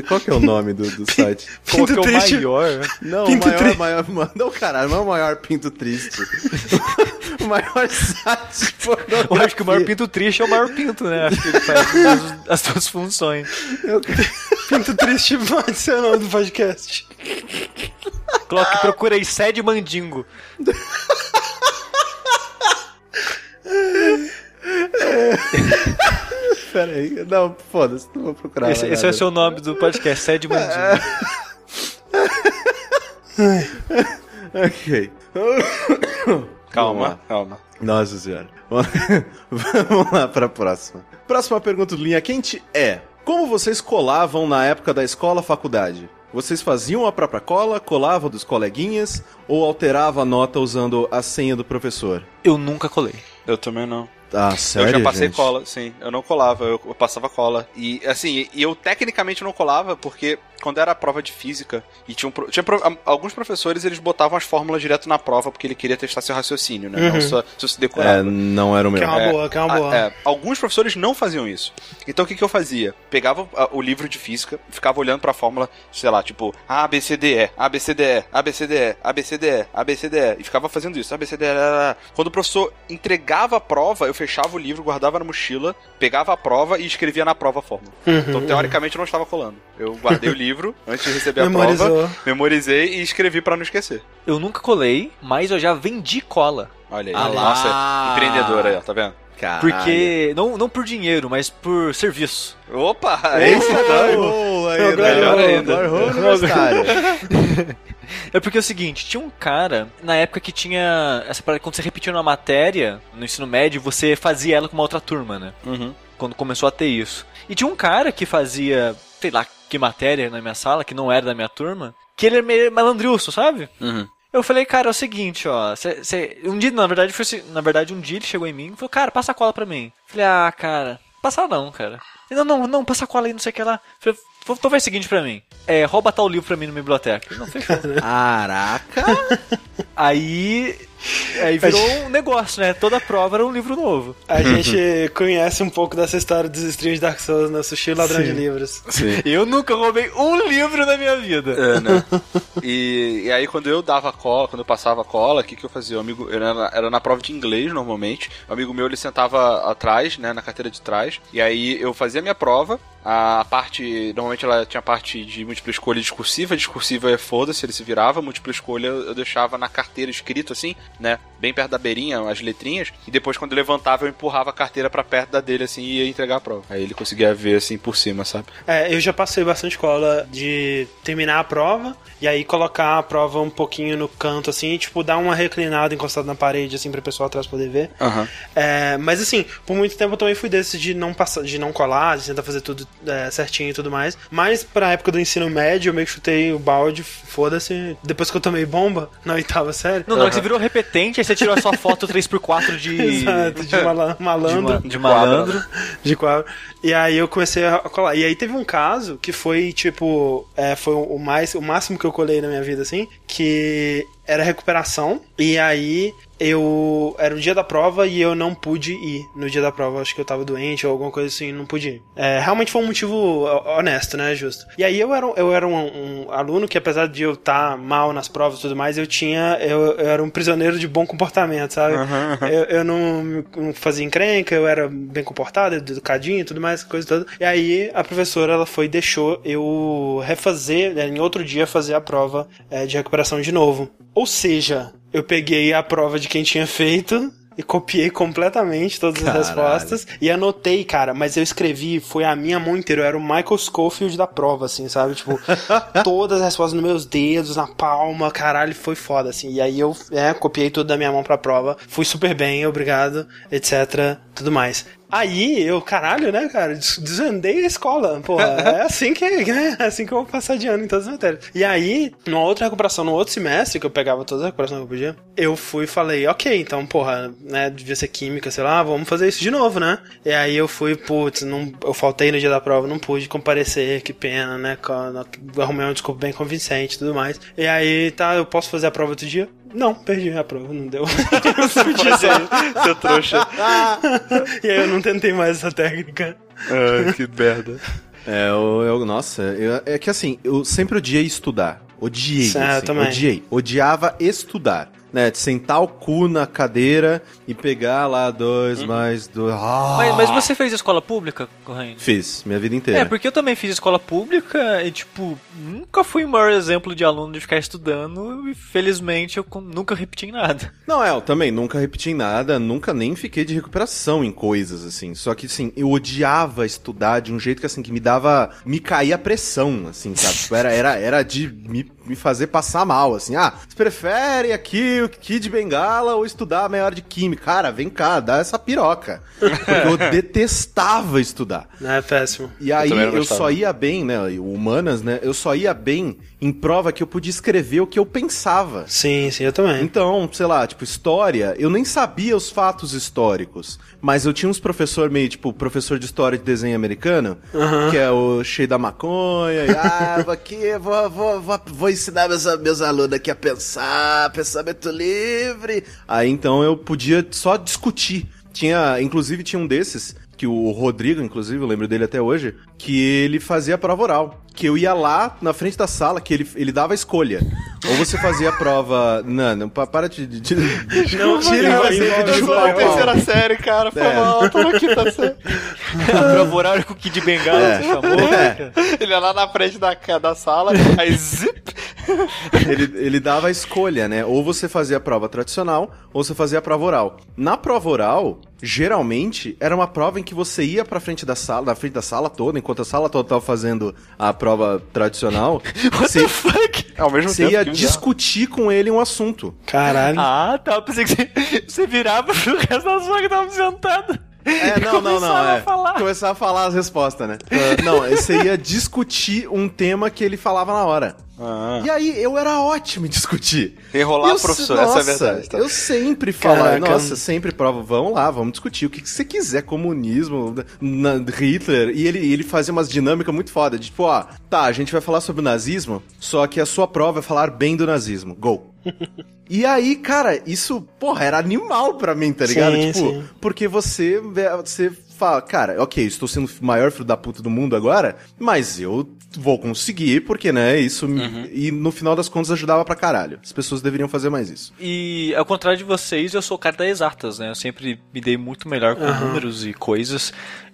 Qual que é o nome do, do [LAUGHS] site? Qual que é o triste. maior? Não, Pinto o maior, triste. maior, maior. Não, caralho, não é o maior pinto triste. [LAUGHS] o maior site Eu acho que o maior pinto triste é o maior pinto, né? Acho que ele faz as, as suas funções. Pinto triste pode ser o nome do podcast. Coloque, procura aí, sede mandingo. [LAUGHS] Pera aí. Não, foda-se, não vou procurar. Esse, esse ser o nome do podcast, sede [LAUGHS] mandingo. Ok. Calma, calma. Nossa senhora. Vamos lá pra próxima. Próxima pergunta do linha quente é: Como vocês colavam na época da escola faculdade? Vocês faziam a própria cola, colavam dos coleguinhas ou alteravam a nota usando a senha do professor? Eu nunca colei. Eu também não. Ah, sério? eu já passei gente? cola, sim. Eu não colava, eu, eu passava cola. E assim, e eu tecnicamente não colava porque quando era a prova de física e tinha, um, tinha pro- a- alguns professores eles botavam as fórmulas direto na prova porque ele queria testar seu raciocínio, né? Não Uhum. só se você decorava. É, não era o meu. Que é uma É, boa, que é uma a- boa. é, alguns professores não faziam isso. Então o que, que eu fazia? Pegava o livro de física, ficava olhando pra fórmula, sei lá, tipo A, B, C, D, E, A, B, C, D, E, A, B, C, D, E, A, B, C, D, E, A, B, C, D, E, e ficava fazendo isso, A, B, C, D, E, lá, lá, lá. Quando o professor entregava a prova, eu fechava o livro, guardava na mochila, pegava a prova e escrevia na prova a fórmula. Uhum, Então, teoricamente, eu não estava colando. Eu guardei o livro antes de receber a Memorizou. prova, memorizei e escrevi pra não esquecer. Eu nunca colei, mas eu já vendi cola. Olha aí. Ah lá. Nossa, empreendedor aí, ó, tá vendo? Caralho. Porque. Não, não por dinheiro, mas por serviço. Opa! É o aí, Agora melhor né? ainda. Universitário. [LAUGHS] É porque é o seguinte, tinha um cara, na época que tinha. Essa parada, quando você repetia uma matéria no ensino médio, você fazia ela com uma outra turma, né? Uhum. Quando começou a ter isso. E tinha um cara que fazia, sei lá, que matéria na minha sala, que não era da minha turma, que ele era meio malandrilso, sabe? Uhum. Eu falei, cara, é o seguinte, ó. cê- cê- um dia, na verdade, foi, na verdade, um dia ele chegou em mim e falou, cara, passa a cola pra mim. Falei, ah, cara, passar não, cara. Ele, Não, não, não, passa a cola aí, não sei o que lá. Falei, então faz o seguinte pra mim. É, rouba tal livro pra mim na biblioteca. Não, fechou. Caraca. aí. Aí virou um negócio, né? Toda prova era um livro novo. A gente conhece um pouco dessa história dos streams de Dark Souls, né? Sushi Ladrão Sim. de Livros. Sim. Eu nunca roubei um livro na minha vida. É, né? e, e aí, quando eu dava cola, quando eu passava cola, o que, que eu fazia? O amigo, era, na- era na prova de inglês, normalmente. O amigo meu, ele sentava atrás, né, na carteira de trás. E aí, eu fazia a minha prova. A parte, normalmente ela tinha parte de múltipla escolha discursiva. Discursiva é foda-se, ele se virava. Múltipla escolha eu deixava na carteira escrito assim, né? Bem perto da beirinha, as letrinhas. E depois, quando eu levantava, eu empurrava a carteira pra perto da dele, assim, e ia entregar a prova. Aí ele conseguia ver, assim, por cima, sabe? É, eu já passei bastante cola de terminar a prova e aí colocar a prova um pouquinho no canto, assim, e, tipo, dar uma reclinada encostada na parede, assim, pra pessoa atrás poder ver. Aham. É, mas assim, por muito tempo eu também fui desse de não passar, de não colar, de tentar fazer tudo é, certinho e tudo mais. Mas pra época do ensino médio, eu meio que chutei o balde, foda-se. Depois que eu tomei bomba na oitava série. Não, na hora que você virou repetente, aí você tirou a sua foto 3x4 de. [LAUGHS] Exato, de de, malandro. ma- de malandro. de quadro. E aí eu comecei a colar. E aí teve um caso que foi, tipo, é, foi o mais o máximo que eu colei na minha vida, assim, que era recuperação. E aí eu. Era o dia da prova e eu não pude ir no dia da prova. Acho que eu tava doente ou alguma coisa assim, não pude ir. É, realmente foi um motivo honesto, né? Justo. E aí eu era, eu era um, um aluno que, apesar de eu estar mal nas provas e tudo mais, eu tinha. Eu, eu era um prisioneiro de bom comportamento, sabe? Eu, eu não, não fazia encrenca, eu era bem comportado, educadinho e tudo mais, coisa toda. E aí a professora ela foi e deixou eu refazer, né, em outro dia, fazer a prova é, de recuperação de novo. Ou seja, eu peguei a prova de quem tinha feito. E copiei completamente todas as Caralho. respostas. E anotei, cara, mas eu escrevi, foi a minha mão inteira. Eu era o Michael Schofield da prova, assim, sabe? Tipo, [LAUGHS] todas as respostas nos meus dedos, na palma, caralho, foi foda, assim. E aí eu, é, copiei tudo da minha mão pra prova. Fui super bem, obrigado, etc, tudo mais. Aí eu, caralho, né, cara, des- desandei a escola. Porra, [LAUGHS] é assim que [LAUGHS] é, é assim que eu vou passar de ano em todas as matérias. E aí, numa outra recuperação, no outro semestre, que eu pegava todas as recuperações que eu podia, eu fui e falei, ok, então, porra, né, devia ser química, sei lá, vamos fazer isso de novo, né? E aí eu fui, putz, não, eu faltei no dia da prova, não pude comparecer, que pena, né? Arrumei um desculpa bem convincente e tudo mais. E aí, tá, eu posso fazer a prova outro dia? Não, perdi a prova, não deu. [LAUGHS] Eu ser. Seu trouxa. [LAUGHS] E aí eu não tentei mais essa técnica. Ai, que merda. É, eu, eu- nossa, eu- é que assim, eu sempre odiei estudar. Odiei, Certo, assim, também. odiei. Odiava estudar. Né? De sentar o cu na cadeira e pegar lá dois mais dois. Ah! Mas, mas você fez escola pública, Corrêa? Fiz, minha vida inteira. É, porque eu também fiz escola pública e, tipo, nunca fui o maior exemplo de aluno de ficar estudando e, felizmente, eu nunca repeti em nada. Não, é, eu também nunca repeti em nada, nunca nem fiquei de recuperação em coisas, assim. Só que, assim, eu odiava estudar de um jeito que, assim, que me dava. me caía a pressão, assim, sabe? Tipo, era, era, era de me, me fazer passar mal, assim. Ah, você prefere aqui o Kid Bengala ou estudar meia hora de química? Cara, vem cá, dá essa piroca. Porque eu [LAUGHS] detestava estudar. É péssimo. E aí eu, gostava. só ia bem, né? o Humanas, né? Eu só ia bem em prova que eu podia escrever o que eu pensava. Sim, sim, eu também. Então, sei lá, tipo, história, eu nem sabia os fatos históricos, mas eu tinha uns professor meio, tipo, professor de história de desenho americano, que é o cheio da maconha, e, ah, vou aqui, vou, vou, vou, vou ensinar meus, meus alunos aqui a pensar, pensamento livre. Aí, então, eu podia só discutir. Tinha, inclusive, tinha um desses, que o Rodrigo, inclusive, eu lembro dele até hoje, que ele fazia a prova oral. Que eu ia lá na frente da sala, que ele, ele dava a escolha. Ou você fazia a prova. Não, não, pa- para de. de, de Não, tira você de chupar o pau. série, cara. Foi É. mal, tô na quinta série. [LAUGHS] Prova oral com o Kid Bengala, É. você chamou? É. Ele é lá na frente da, da sala, aí zip. ele, ele dava a escolha, né? Ou você fazia a prova tradicional, ou você fazia a prova oral. Na prova oral, geralmente, era uma prova em que você ia pra frente da sala, na frente da sala toda, enquanto a sala toda tava fazendo a prova tradicional, [LAUGHS] você, É ao mesmo você tempo ia discutir com ele um assunto. Caralho. Ah, tá. Eu pensei que você, você virava pro resto da sala que tava sentado. É, não, não, não. Começava É. a falar. Começar a falar as respostas, né? Ah, não, você ia discutir um tema que ele falava na hora. Ah. E aí, eu era ótimo em discutir. Enrolar Eu o professor, se- essa é a nossa, verdade. Tá? Eu sempre falava, nossa, sempre prova, vamos lá, vamos discutir o que, que você quiser, comunismo, na, Hitler, e ele, ele fazia umas dinâmicas muito foda, de tipo, ó, tá, a gente vai falar sobre o nazismo, só que a sua prova é falar bem do nazismo, go. [LAUGHS] E aí, cara, isso, porra, era animal pra mim, tá ligado? Sim, tipo, sim. porque você, vê- você fala, cara, ok, estou sendo o maior filho da puta do mundo agora, mas eu vou conseguir, porque, né, isso, me- Uhum. e no final das contas ajudava pra caralho. As pessoas deveriam fazer mais isso. E ao contrário de vocês, eu sou o cara das exatas, né? Eu sempre me dei muito melhor com números e coisas.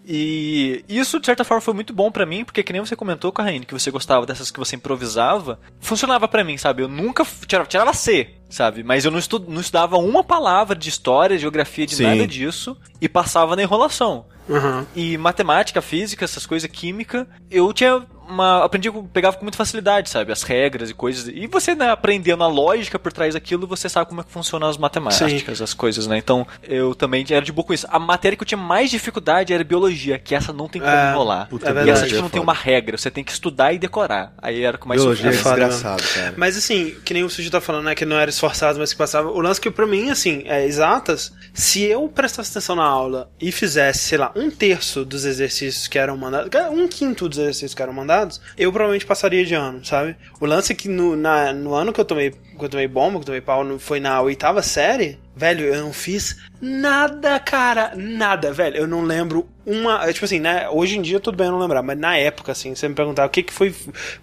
E isso, de certa forma, foi muito bom pra mim, porque que nem você comentou, Carraine, que você gostava dessas que você improvisava, funcionava pra mim, sabe? Eu nunca tirava, tirava C, sabe? Mas eu não, estu, não estudava uma palavra de história, geografia, de Sim. nada disso, e passava na enrolação. Uhum. E matemática, física, essas coisas, química, eu tinha uma. aprendi, com- pegava com muita facilidade, sabe? As regras e coisas. E você, né, aprendendo a lógica por trás daquilo, você sabe como é que funcionam as matemáticas, as coisas, né? Então, eu também era de boa com isso. A matéria que eu tinha mais dificuldade era biologia, que essa não tem como É, enrolar. puta, é e verdade. essa tipo, não tem foda. uma regra, você tem que estudar e decorar. Aí era com mais Biologia é é foda, desgraçado, cara. Mas assim, que nem o Suji tá falando, né? Que não era esforçado, mas que passava. O lance que pra mim, assim, é exatas. Se eu prestasse atenção na aula e fizesse, sei lá, um terço dos exercícios que eram mandados, um quinto dos exercícios que eram mandados, eu provavelmente passaria de ano, sabe? O lance é que no, na- no ano que eu tomei, que eu tomei bomba, que eu tomei pau, no- foi na oitava série, velho, eu não fiz nada, cara. Nada, velho. Eu não lembro uma. é, Tipo assim, né? Hoje em dia tudo bem eu não lembrar, mas na época, assim, você me perguntar o que, que foi. O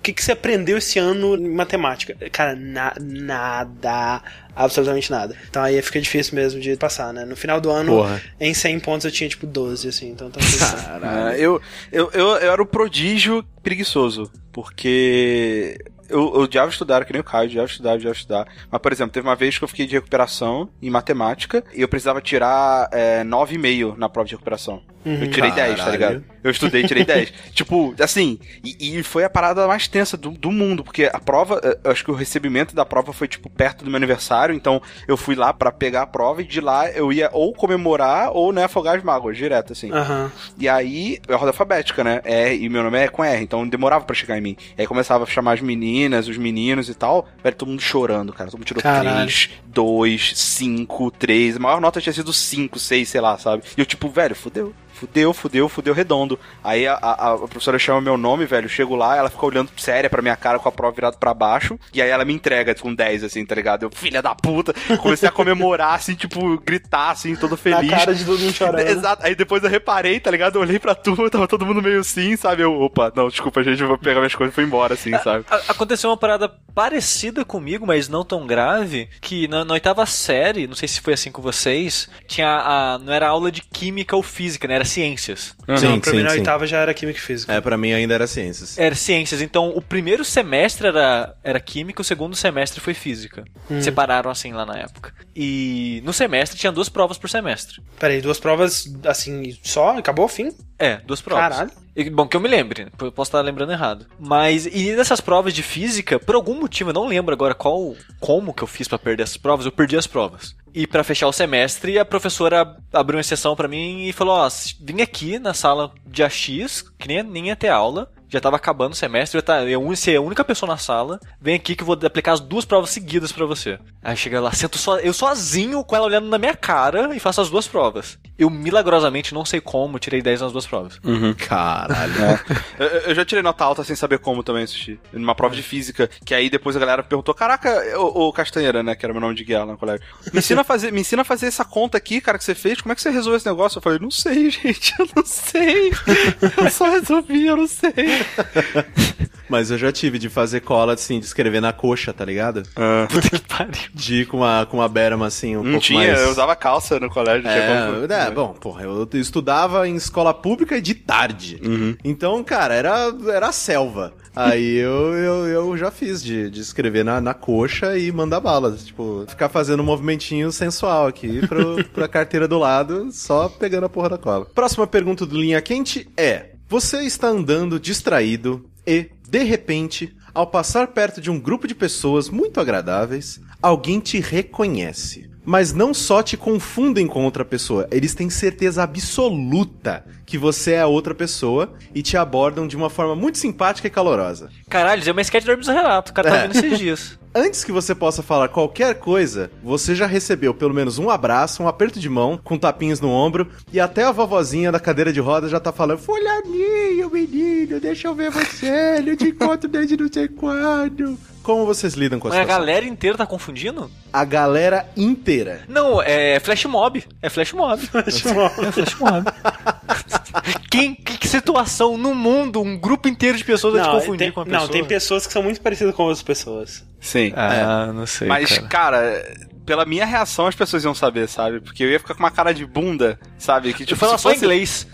que, que você aprendeu esse ano em matemática? Cara, na- nada. Absolutamente nada. Então aí fica difícil mesmo de passar, né? No final do ano, Porra. em 100 pontos eu tinha tipo 12, assim. Então tá certo. Ah, eu, eu, eu, eu era o prodígio preguiçoso, porque eu, eu odiava estudar, que nem o Caio, odiava estudar, odiava estudar. Mas, por exemplo, teve uma vez que eu fiquei de recuperação em matemática e eu precisava tirar é, 9,5 na prova de recuperação. Eu tirei 10, tá Caralho. ligado? Eu estudei, tirei 10. [LAUGHS] tipo, assim, e, e foi a parada mais tensa do, do mundo, porque a prova, eh, eu acho que o recebimento da prova foi, tipo, perto do meu aniversário, então eu fui lá pra pegar a prova e de lá eu ia ou comemorar ou, né, afogar as mágoas, direto, assim. Aham. E aí, é ordem alfabética, né? R, e meu nome é com R, então demorava pra chegar em mim. E aí começava a chamar as meninas, os meninos e tal. Velho, todo mundo chorando, cara. Todo mundo tirou Caralho. 3, 2, 5, 3. A maior nota tinha sido 5, 6, sei lá, sabe? E eu, tipo, velho, fudeu. Fudeu, fudeu, fudeu redondo. Aí a, a- a professora chama meu nome, velho. Eu chego lá, ela fica olhando séria pra minha cara com a prova virada pra baixo. E aí ela me entrega com 10, assim, tá ligado? Eu, filha da puta. Comecei a comemorar, assim, tipo, gritar, assim, todo Na feliz. cara de todo mundo chorando. [LAUGHS] Exato. Aí depois eu reparei, tá ligado? Eu olhei pra turma, tava todo mundo meio assim, sabe? Eu, opa, não, desculpa, gente, eu vou pegar minhas coisas e fui embora, assim, sabe? A- Aconteceu uma parada parecida comigo, mas não tão grave, que na Na, na oitava série, não sei se foi assim com vocês, tinha a. Não era aula de química ou física, né? Era ciências. Sim, pra mim sim, na sim. oitava já era química e física. É, pra mim ainda era ciências. Era ciências, então o primeiro semestre era, era química, o segundo semestre foi física. Separaram assim lá na época. E no semestre tinha duas provas por semestre. Peraí, duas provas assim, só? Acabou o fim? É, duas provas. Caralho. Bom, que eu me lembre, eu posso estar lembrando errado. Mas, e nessas provas de física, por algum motivo, eu não lembro agora qual, como que eu fiz pra perder as provas, eu perdi as provas. E pra fechar o semestre, a professora abriu uma exceção pra mim e falou: Ó, vim aqui na sala de AX, que nem, nem ia ter aula, já tava acabando o semestre, eu, tá, eu ser a única pessoa na sala, vem aqui que eu vou aplicar as duas provas seguidas pra você. Aí chega lá, sento só, eu sozinho com ela olhando na minha cara e faço as duas provas. Eu milagrosamente, não sei como, tirei 10 nas duas provas. Caralho. Eu, eu já tirei nota alta sem saber como também, Sushi. Numa prova de física, que aí depois a galera perguntou: Caraca, ô Castanheira, né? Que era meu nome de guerra lá no colégio. Me ensina, a fazer, me ensina a fazer essa conta aqui, cara, que você fez. Como é que você resolveu esse negócio? Eu falei: Não sei, [LAUGHS] gente, eu não sei. Eu só resolvi, eu não sei. Mas eu já tive de fazer cola, assim, de escrever na coxa, tá ligado? Puta que pariu. De ir com uma, com uma berma, assim, um Não pouco tinha, mais... eu usava calça no colégio. tinha como- É, é, bom, porra, eu estudava em escola pública e de tarde. Então, cara, era, era a selva. Aí [LAUGHS] eu, eu, eu já fiz de, de escrever na, na coxa e mandar balas. Tipo, ficar fazendo um movimentinho sensual aqui pro, [LAUGHS] pra carteira do lado, só pegando a porra da cola. Próxima pergunta do Linha Quente é: Você está andando distraído e, de repente, ao passar perto de um grupo de pessoas muito agradáveis, alguém te reconhece. Mas não só te confundem com outra pessoa, eles têm certeza absoluta que você é a outra pessoa e te abordam de uma forma muito simpática e calorosa. Caralho, é uma sketch do Hermes Renato, o cara tá É. vendo esses dias. [LAUGHS] Antes que você possa falar qualquer coisa, você já recebeu pelo menos um abraço, um aperto de mão, com tapinhas no ombro, e até a vovozinha da cadeira de roda já tá falando: Fulaninho, menino, deixa eu ver você, não te encontro desde não sei quando. Como vocês lidam com a Mas a situação? galera inteira tá confundindo? A galera inteira. Não, é flash mob. É flash mob. [LAUGHS] É flash mob. Quem, que, que situação no mundo um grupo inteiro de pessoas vai te confundir tem, com uma pessoa? não, tem pessoas que são muito parecidas com outras pessoas. Sim. Ah, não sei. Mas, cara. cara. Pela minha reação as pessoas iam saber, sabe? Porque eu ia ficar com uma cara de bunda, sabe? Que Eu tipo, falo se só inglês.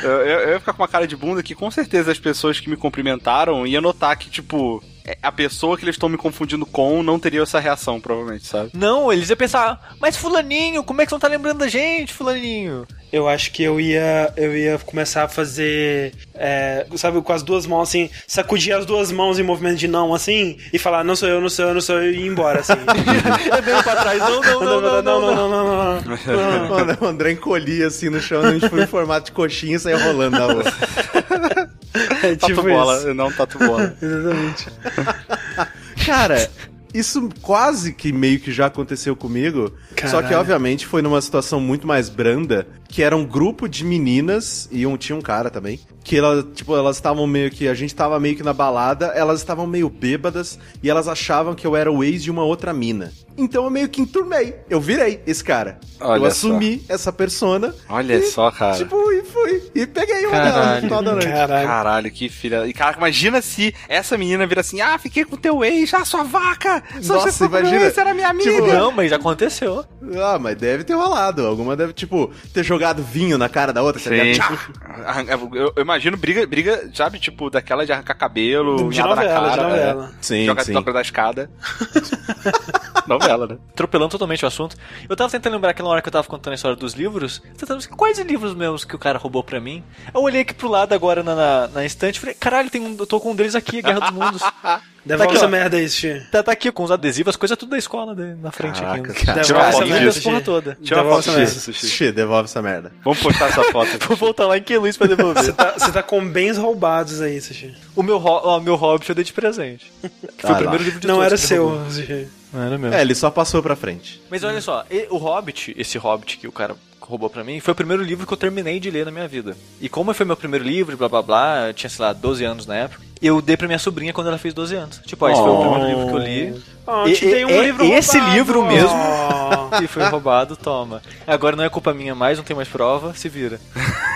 eu, [LAUGHS] [LAUGHS] eu- eu ia ficar com uma cara de bunda que com certeza as pessoas que me cumprimentaram iam notar que, tipo, a pessoa que eles estão me confundindo com não teria essa reação, provavelmente, sabe? Não, eles iam pensar, mas fulaninho, como é que você não tá lembrando da gente, fulaninho? Eu acho que eu ia, eu ia começar a fazer, é, sabe, com as duas mãos assim, sacudir as duas mãos em movimento de não, assim, e falar, não sou eu, não sou eu, não sou eu, e ir embora, assim. Andando pra trás, não, não, não, não, não, não. não, não, não. Mano, o André encolhia assim no chão, a gente foi em formato de coxinha e saia rolando na rua. [LAUGHS] É Tatu tipo bola, isso. não tatu bola. [LAUGHS] Exatamente. [LAUGHS] Cara, isso quase que meio que já aconteceu comigo. Só que, Caralho. obviamente, foi numa situação muito mais branda, que era um grupo de meninas, e um, tinha um cara também, que ela, tipo, elas estavam meio que. A gente tava meio que na balada, elas estavam meio bêbadas, e elas achavam que eu era o ex de uma outra mina. Então eu meio que enturmei. Eu virei esse cara. Olha eu assumi essa persona. Olha e, só, cara. Tipo, e fui. E peguei uma dela no Caralho. final da noite. Caralho. Caralho, que filha. E cara, imagina se essa menina vira assim: ah, fiquei com teu ex, ah, sua vaca! Só Nossa, você imagina. ex, era minha amiga! Tipo, Não, mas já aconteceu. Ah, mas deve ter rolado. Alguma deve, tipo, ter jogado vinho na cara da outra. tá ligado? Arranca- Eu, eu imagino briga, briga, sabe, tipo, daquela de arrancar cabelo, De unhada na novela, de cara, novela. Sim, jogar sim. toca da escada. [LAUGHS] novela, né? Atropelando totalmente o assunto. Eu tava tentando lembrar aquela hora que eu tava contando a história dos livros. Tentando quais livros meus que o cara roubou pra mim. Eu olhei aqui pro lado agora na, na, na estante e falei, caralho, tem um, eu tô com um deles aqui, Guerra dos Mundos. [LAUGHS] Devolve Tá aqui, essa ó. merda aí, Xi. Tá, tá aqui com os adesivos, as coisas tudo da escola né, na frente Caraca, aqui. cara. Devolve essa foto merda, Essa porra Xi. toda. Tira uma Devolve foto essa merda. disso, Sushi. Xê, devolve essa merda. Vamos postar essa foto. [LAUGHS] Vou voltar lá em que Luiz pra devolver. Você tá, tá com bens roubados aí, Sushi. o meu, ó, meu Hobbit eu dei de presente. Que [LAUGHS] foi Ah, o primeiro lá. livro de Não era seu. Sushi. Não era meu. É, ele só passou pra frente. Mas olha só, o Hobbit, esse Hobbit que o cara roubou pra mim, foi o primeiro livro que eu terminei de ler na minha vida. E como foi meu primeiro livro, blá blá blá, eu tinha, sei lá, 12 anos na época, eu dei pra minha sobrinha quando ela fez 12 anos. Tipo, ó, esse foi o primeiro livro que eu li. Oh, E- te dei um e- livro esse roubado. livro mesmo. Oh. [LAUGHS] E foi roubado, toma. Agora não é culpa minha mais, não tem mais prova, se vira.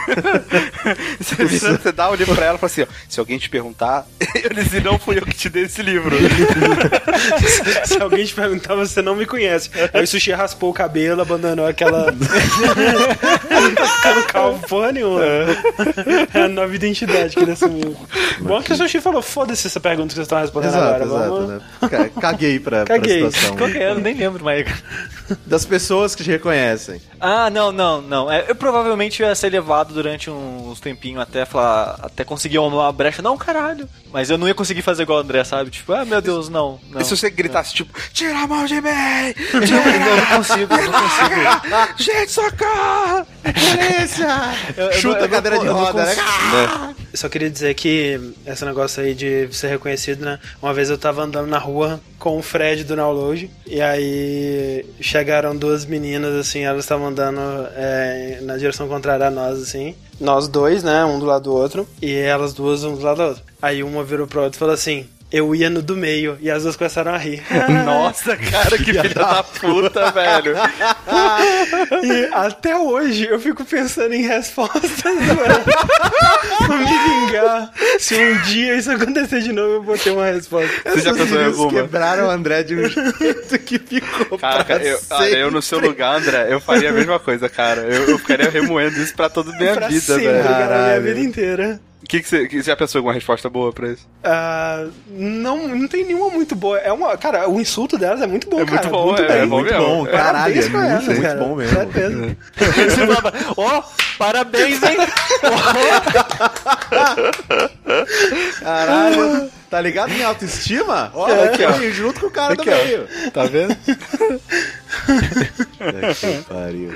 [LAUGHS] você, você dá o livro pra ela e fala assim: ó, se alguém te perguntar, eu disse, não fui eu que te dei esse livro. [LAUGHS] Se alguém te perguntar, você não me conhece. Aí o sushi raspou o cabelo, abandonou aquela. tá ficando calvo porra nenhuma. É a nova identidade que ele assumiu. Bom que o sushi falou: foda-se essa pergunta que vocês estão respondendo Exato, agora. exato, Vamos... né? Ca- Caguei pra, Caguei. pra situação. Que é? Eu nem lembro mais. [LAUGHS] Das pessoas que te reconhecem. Ah, não, não, não. É, eu provavelmente ia ser levado durante uns tempinhos até falar, até conseguir uma brecha. Não, caralho. Mas eu não ia conseguir fazer igual o André, sabe? Tipo, ah, meu Deus, não. não. E se você gritasse, tipo, tira a mão de mim! [LAUGHS] Eu não, não consigo, não consigo. Gente, socorro! Polícia! Eu- eu Chuta não- a cadeira eu de roda, né? Só queria dizer que esse negócio aí de ser reconhecido, né? Uma vez eu tava andando na rua com o Fred do Download e aí chegaram duas meninas, assim, elas estavam andando é, na direção contrária a nós, assim. Nós dois, né? Um do lado do outro. E elas duas, um do lado do outro. Aí uma virou pro outro e falou assim. Eu ia no do meio e as duas começaram a rir. [LAUGHS] Nossa, cara, que [LAUGHS] filha da puta, velho. [LAUGHS] E até hoje eu fico pensando em respostas [LAUGHS] pra, me vingar. Se um dia isso acontecer de novo, eu vou ter uma resposta. Você já pensou em alguma? quebraram o André de um [LAUGHS] jeito que ficou Caraca, eu, olha, eu no seu lugar, André, eu faria a mesma coisa, cara. Eu, eu ficaria remoendo isso pra toda a minha pra vida, sempre, velho. cara, a minha vida inteira. O que, que você, que, você já pensou em alguma resposta boa pra isso? Ah, não, não tem nenhuma muito boa. É uma, cara, o insulto delas é muito bom, É muito cara. bom, muito é, bem. é bom muito mesmo. bom, É, caralho, é muito, elas, muito cara. bom mesmo. Certeza. [LAUGHS] Você falava, ó, parabéns, hein? [LAUGHS] Caralho, [LAUGHS] tá ligado minha autoestima? [LAUGHS] Olha, É. aqui, ó, junto com o cara do Aqui, ó. meio. Tá vendo? [LAUGHS] É que pariu.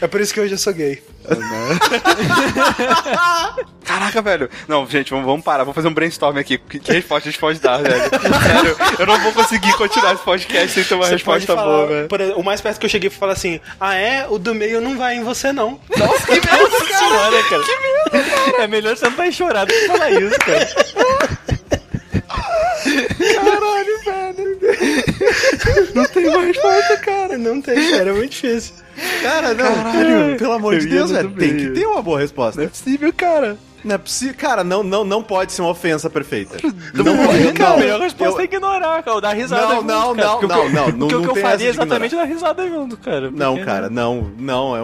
É por isso que hoje eu sou gay. [LAUGHS] Caraca, velho. Não, gente, vamos, vamos parar. Vamos fazer um brainstorm aqui. Que, que resposta a gente pode dar, velho? Sério, eu não vou conseguir continuar esse podcast sem ter uma Você resposta falar, boa, velho. por o mais perto que eu cheguei foi falar assim: Ah, é? O do meio não vai em você, não. Nossa, que medo, cara. cara. Que medo, É melhor você não estar chorado que falar isso, cara. Caralho, velho. Não tem mais resposta, cara. Não tem, cara. É muito difícil. Cara, não, pelo amor de Deus, velho, tem que ter uma boa resposta. Não é possível, cara. Não é possível. Cara, não, não, não pode ser uma ofensa perfeita. [LAUGHS] Não pode, pode, Cara, a não. melhor resposta Eu- é ignorar, cara. Dar risada Não, junto, não, cara. não, não, que- não, Porque não o que eu faria exatamente é dar risada junto, cara. Não, Porque- cara, não, não, é,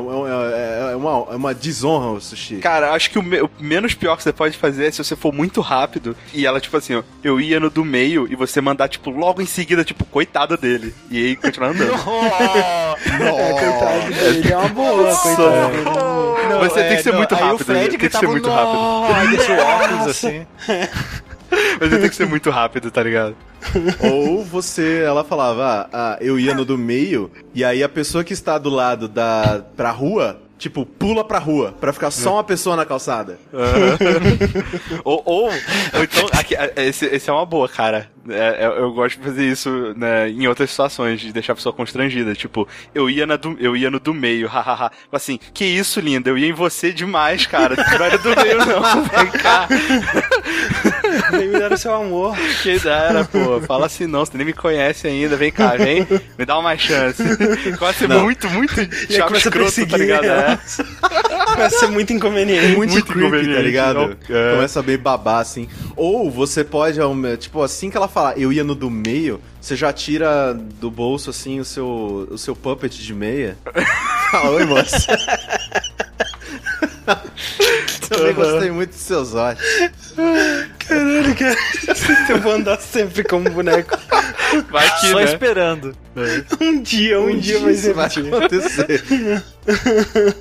é- é uma, é uma desonra o sushi. Cara, acho que o, me- o menos pior que você pode fazer é se você for muito rápido e ela, tipo assim, ó, eu ia no do meio e você mandar, tipo, logo em seguida, tipo, coitado dele. E aí continuar andando. É, coitado dele. É uma boa, coitado. Não, Você tem que ser muito aí rápido, o Fred tem que ser muito "Nó", Aí deixa o óculos assim. [LAUGHS] Mas tem que ser muito rápido, tá ligado? Ou você, ela falava, ah, ah, eu ia no do meio, e aí a pessoa que está do lado da pra rua, tipo, pula pra rua, pra ficar só uma pessoa na calçada. [LAUGHS] ou, ou, ou então, aqui, é, esse, esse é uma boa, cara. É, é, eu gosto de fazer isso né, em outras situações, de deixar a pessoa constrangida. Tipo, eu ia, na do, eu ia no do meio, hahaha. assim, que isso, linda, eu ia em você demais, cara. Não era do meio, não. Vem cá. [LAUGHS] Nem me deram seu amor. Que dera, pô. Fala assim, não, você nem me conhece ainda. Vem cá, vem. Me dá uma chance. Começa a ser muito, muito E começa a escroto, tá ligado? É. elas. Vai ser muito inconveniente. Muito, Muito creepy, tá inconveniente, ligado? não- é. Começa a meio babar, assim. Ou você pode, tipo, assim que ela falar, eu ia no do meio, você já tira do bolso, assim, o seu, o seu puppet de meia. [LAUGHS] Fala, oi, moça. [LAUGHS] Também gostei muito dos seus olhos. Caralho, cara. [LAUGHS] Eu vou andar sempre como boneco. Vai que, Só né? esperando. Um dia, um, dia vai isso ser vai um dia. acontecer.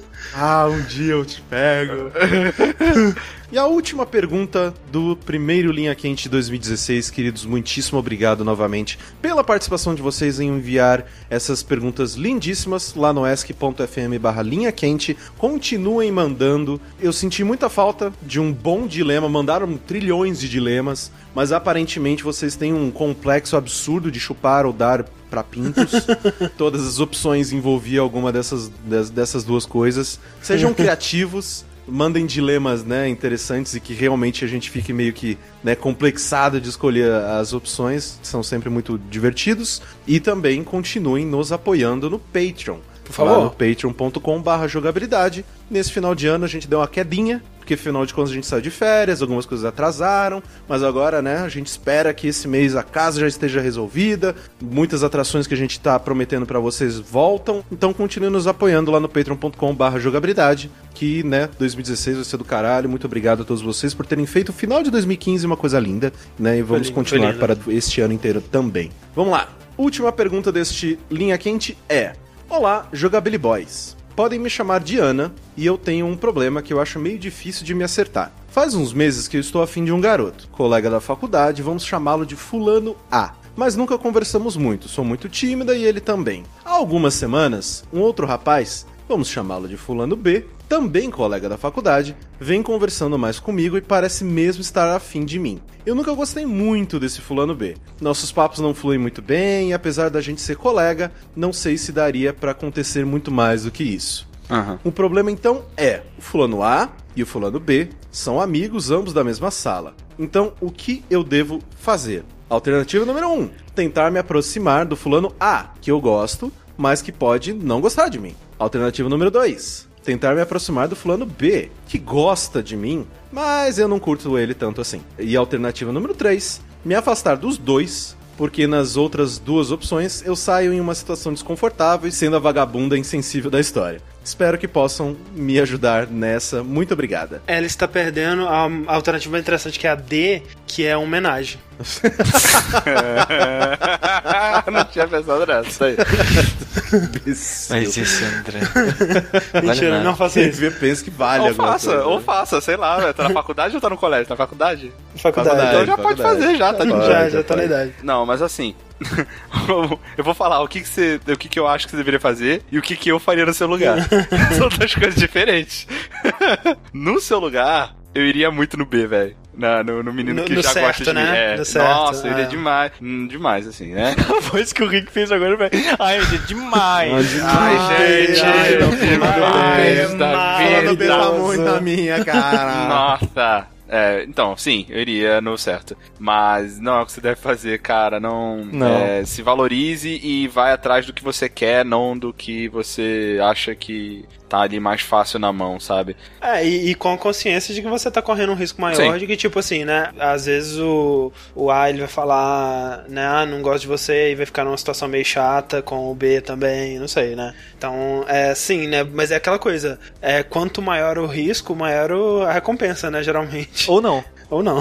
[LAUGHS] ah, um dia eu te pego. [LAUGHS] E a última pergunta do primeiro Linha Quente 2016, queridos, muitíssimo obrigado novamente pela participação de vocês em enviar essas perguntas lindíssimas lá no ask.fm barra linha quente. Continuem mandando. Eu senti muita falta de um bom dilema, mandaram trilhões de dilemas, mas aparentemente vocês têm um complexo absurdo de chupar ou dar para pintos. [LAUGHS] Todas as opções envolviam alguma dessas, des- dessas duas coisas. Sejam [LAUGHS] criativos, mandem dilemas né, interessantes e que realmente a gente fique meio que né, complexado de escolher as opções. São sempre muito divertidos. E também continuem nos apoiando no Patreon. Por favor. Lá no patreon.com barra jogabilidade. Nesse final de ano a gente deu uma quedinha, porque afinal de contas a gente saiu de férias, algumas coisas atrasaram, mas agora, né, a gente espera que esse mês a casa já esteja resolvida, muitas atrações que a gente tá prometendo para vocês voltam, então continue nos apoiando lá no patreon.com barra jogabilidade, que, né, 2016 vai ser do caralho, muito obrigado a todos vocês por terem feito o final de 2015 uma coisa linda, né, e vamos lindo, continuar para este ano inteiro também. Vamos lá, última pergunta deste Linha Quente é, Olá, Jogabili Boys. Podem me chamar de Ana e eu tenho um problema que eu acho meio difícil de me acertar. Faz uns meses que eu estou afim de um garoto, colega da faculdade, vamos chamá-lo de Fulano A. Mas nunca conversamos muito, sou muito tímida e ele também. Há algumas semanas, um outro rapaz, vamos chamá-lo de Fulano B, também colega da faculdade, vem conversando mais comigo e parece mesmo estar afim de mim. Eu nunca gostei muito desse fulano B. Nossos papos não fluem muito bem e apesar da gente ser colega, não sei se daria para acontecer muito mais do que isso. Aham. O problema então é, o fulano A e o fulano B são amigos ambos da mesma sala. Então, o que eu devo fazer? Alternativa número 1: um, tentar me aproximar do fulano A, que eu gosto, mas que pode não gostar de mim. Alternativa número 2: tentar me aproximar do fulano B, que gosta de mim, mas eu não curto ele tanto assim. E alternativa número 3: me afastar dos dois porque nas outras duas opções eu saio em uma situação desconfortável e sendo a vagabunda insensível da história. Espero que possam me ajudar nessa. Muito obrigada. Ela está perdendo a alternativa interessante que é a D, que é homenagem. [LAUGHS] não tinha pensado nessa aí. Mas esse André. [LAUGHS] Mentira, nada. não faça isso. vê pensa que vale ou faça, coisa. ou faça, sei lá, tá na faculdade ou tá no colégio? Tá na faculdade? Faculdade. Faculdade. Então já pode faculdade. fazer, já, tá de Pode, já, boa. já tá na pode. idade. Não, mas assim. [LAUGHS] eu vou falar o que, que você. O que, que eu acho que você deveria fazer e o que, que eu faria no seu lugar. São duas coisas diferentes. no seu lugar, eu iria muito no B, velho. Na- No, no menino No- que no já certo, gosta de né? mim. É. Nossa, eu iria é. demais. Hum, demais, assim, né? [LAUGHS] A voz que o Rick fez agora, velho. Ai, é demais. Ai, gente, ai, não meu tem mais da Falando bem vida. tá muito na minha, cara. [LAUGHS] Nossa. É, então, sim, eu iria no certo. Mas não é o que você deve fazer, cara. Não, Não. é, se valorize e vai atrás do que você quer, não do que você acha que tá ali mais fácil na mão, sabe? É, e, e com a consciência de que você tá correndo um risco maior Sim. de que, tipo assim, né? Às vezes o, o A ele vai falar, né? Ah, não gosto de você e vai ficar numa situação meio chata com o B também, não sei, né? Então, é sim, né? Mas é aquela coisa, é quanto maior o risco, maior o- a recompensa, né? Geralmente. Ou não. [LAUGHS] Ou não.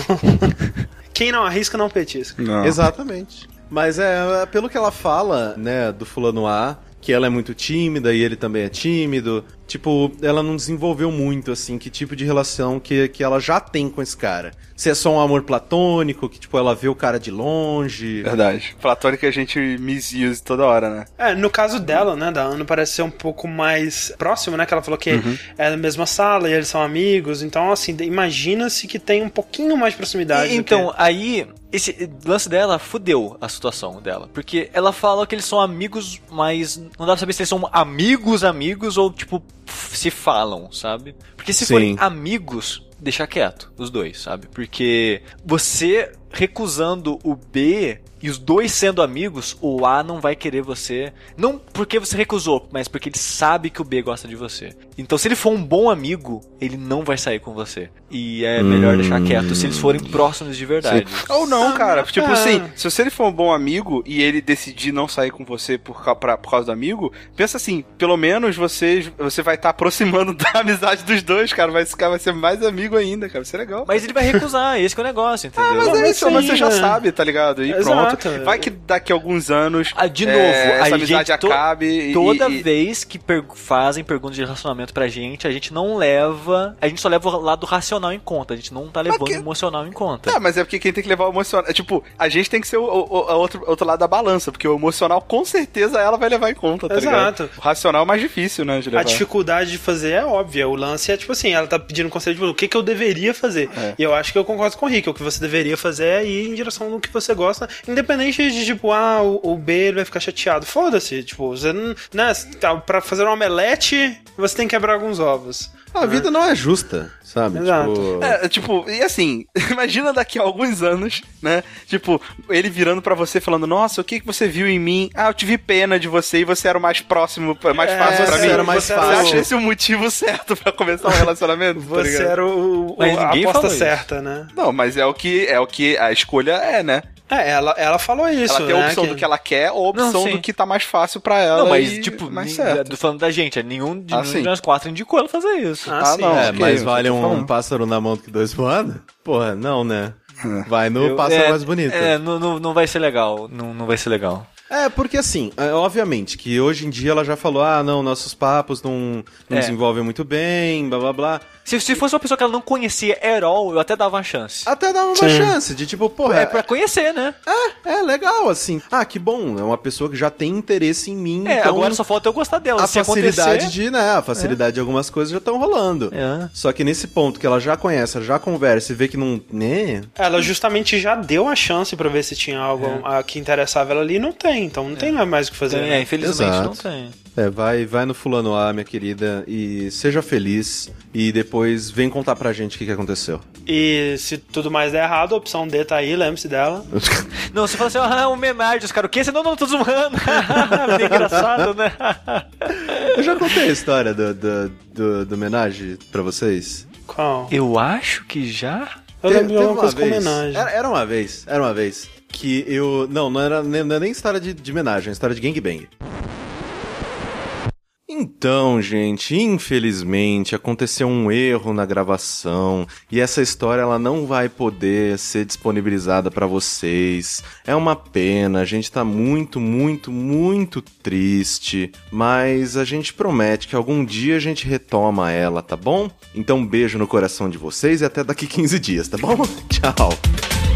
[LAUGHS] Quem não arrisca, não petisca. Não. Exatamente. Mas é, pelo que ela fala, né, do fulano A, que ela é muito tímida e ele também é tímido. Tipo, ela não desenvolveu muito, assim, que tipo de relação que, que ela já tem com esse cara. Se é só um amor platônico, que, tipo, ela vê o cara de longe. Verdade. Platônica a gente misuse toda hora, né? É, no caso dela, né, da Ana, parece ser um pouco mais próximo, né, que ela falou que é na mesma sala e eles são amigos, então, assim, imagina-se que tem um pouquinho mais de proximidade E- do então, aí, esse lance dela fudeu a situação dela. Porque ela fala que eles são amigos, mas não dá pra saber se eles são amigos, amigos ou, tipo, se falam, sabe? Porque se Sim. forem amigos, deixa quieto, os dois, sabe? Porque você recusando o B e os dois sendo amigos, o A não vai querer você. Não porque você recusou, mas porque ele sabe que o B gosta de você. Então, se ele for um bom amigo, ele não vai sair com você. E é melhor deixar quieto se eles forem próximos de verdade. Ou não, cara. Tipo ah. assim, se você for um bom amigo e ele decidir não sair com você por, pra- por causa do amigo, pensa assim, pelo menos você, você vai estar aproximando [LAUGHS] da amizade dos dois, cara. Vai, esse cara vai ser mais amigo ainda, cara. Vai ser legal. Mas ele vai recusar, esse que é o negócio, entendeu? Mas Não, é mas isso, mas você já sabe, tá ligado? E Exato. pronto. Vai que daqui a alguns anos. Ah, de é, novo, essa aí, amizade to- acabe. Toda e- e- vez que per- fazem perguntas de relacionamento pra gente, a gente não leva. A gente só leva o lado racional em conta. A gente não tá levando que- o emocional em conta. Tá, mas é porque quem tem que levar o emocional. É, tipo, a gente tem que ser o, o- o outro, outro lado da balança, porque o emocional com certeza ela vai levar em conta, tá Exato. ligado? O racional é mais difícil, né, de levar. A dificuldade de fazer é óbvia. O lance é tipo assim, ela tá pedindo conselho de o que, que eu deveria fazer. É. E eu acho que eu concordo com o Rick. O que você deveria fazer é ir em direção do que você gosta, independente de tipo, ah, o, o B vai ficar chateado. Foda-se, tipo, você não. Né, tá, pra fazer um omelete, você tem que quebrar alguns ovos. A vida não é justa, sabe? Exato. Tipo, É, tipo, e assim, [LAUGHS] imagina daqui a alguns anos, né? Tipo, ele virando pra você falando, nossa, o que, que você viu em mim? Ah, eu tive pena de você e você era o mais próximo, mais É, fácil pra você mim. era mais você fácil. acha esse o motivo certo pra começar um relacionamento? tá Você ligado? era o, o- a aposta certa, né? Não, mas é o que é o que a escolha é, né? É, ela, ela falou isso, ela tem a né? opção do que ela quer ou a opção Não, do que tá mais fácil pra ela. Não, mas, e tipo, mais certo. falando da gente, é nenhum de, Ah, nenhum de nós quatro indicou ela fazer isso. Ah, Ah, sim. não. é, mas vale um falando. pássaro na mão do que dois voando? Porra, não, né? Vai no Eu- pássaro é, mais bonito. É, não, não, não vai ser legal. Não, não vai ser legal. É, porque assim, é, obviamente que hoje em dia ela já falou, ah, não, nossos papos não, não É. desenvolvem muito bem, blá blá blá. Se, se fosse uma pessoa que ela não conhecia at all, eu até dava uma chance. Até dá uma Sim. chance de tipo, porra, É pra conhecer, né? é, é legal, assim. Ah, que bom, é uma pessoa que já tem interesse em mim. É, então agora só falta eu gostar dela. a Se facilidade acontecer... de, né, a facilidade de algumas coisas já estão rolando. É. Só que nesse ponto que ela já conhece, já conversa e vê que não, né, Ela justamente já deu a chance pra ver se tinha algo que interessava ela ali e não tem, então não tem mais o que fazer. É, né? infelizmente Exato. não tem. É, vai, vai no fulano A, minha querida, e seja feliz. E depois vem contar pra gente o que, que aconteceu. E se tudo mais der errado, a opção D tá aí, lembre-se dela. [LAUGHS] Não, você fala assim, ah, homenagem, os caras, o quê? Você não, não, tô zoando. [LAUGHS] Bem engraçado, né? [LAUGHS] Eu já contei a história do, do, do, do homenagem pra vocês. Qual? eu acho que já. Eu lembro de teve alguma coisa com homenagem. Era, era uma vez, era uma vez. Que eu. Não, não era nem, não é nem história de, de homenagem, é história de gangbang. Então, gente, infelizmente aconteceu um erro na gravação e essa história ela não vai poder ser disponibilizada pra vocês. É uma pena, a gente tá muito, muito, muito triste, mas a gente promete que algum dia a gente retoma ela, tá bom? Então, um beijo no coração de vocês e até daqui 15 dias, tá bom? [LAUGHS] Tchau.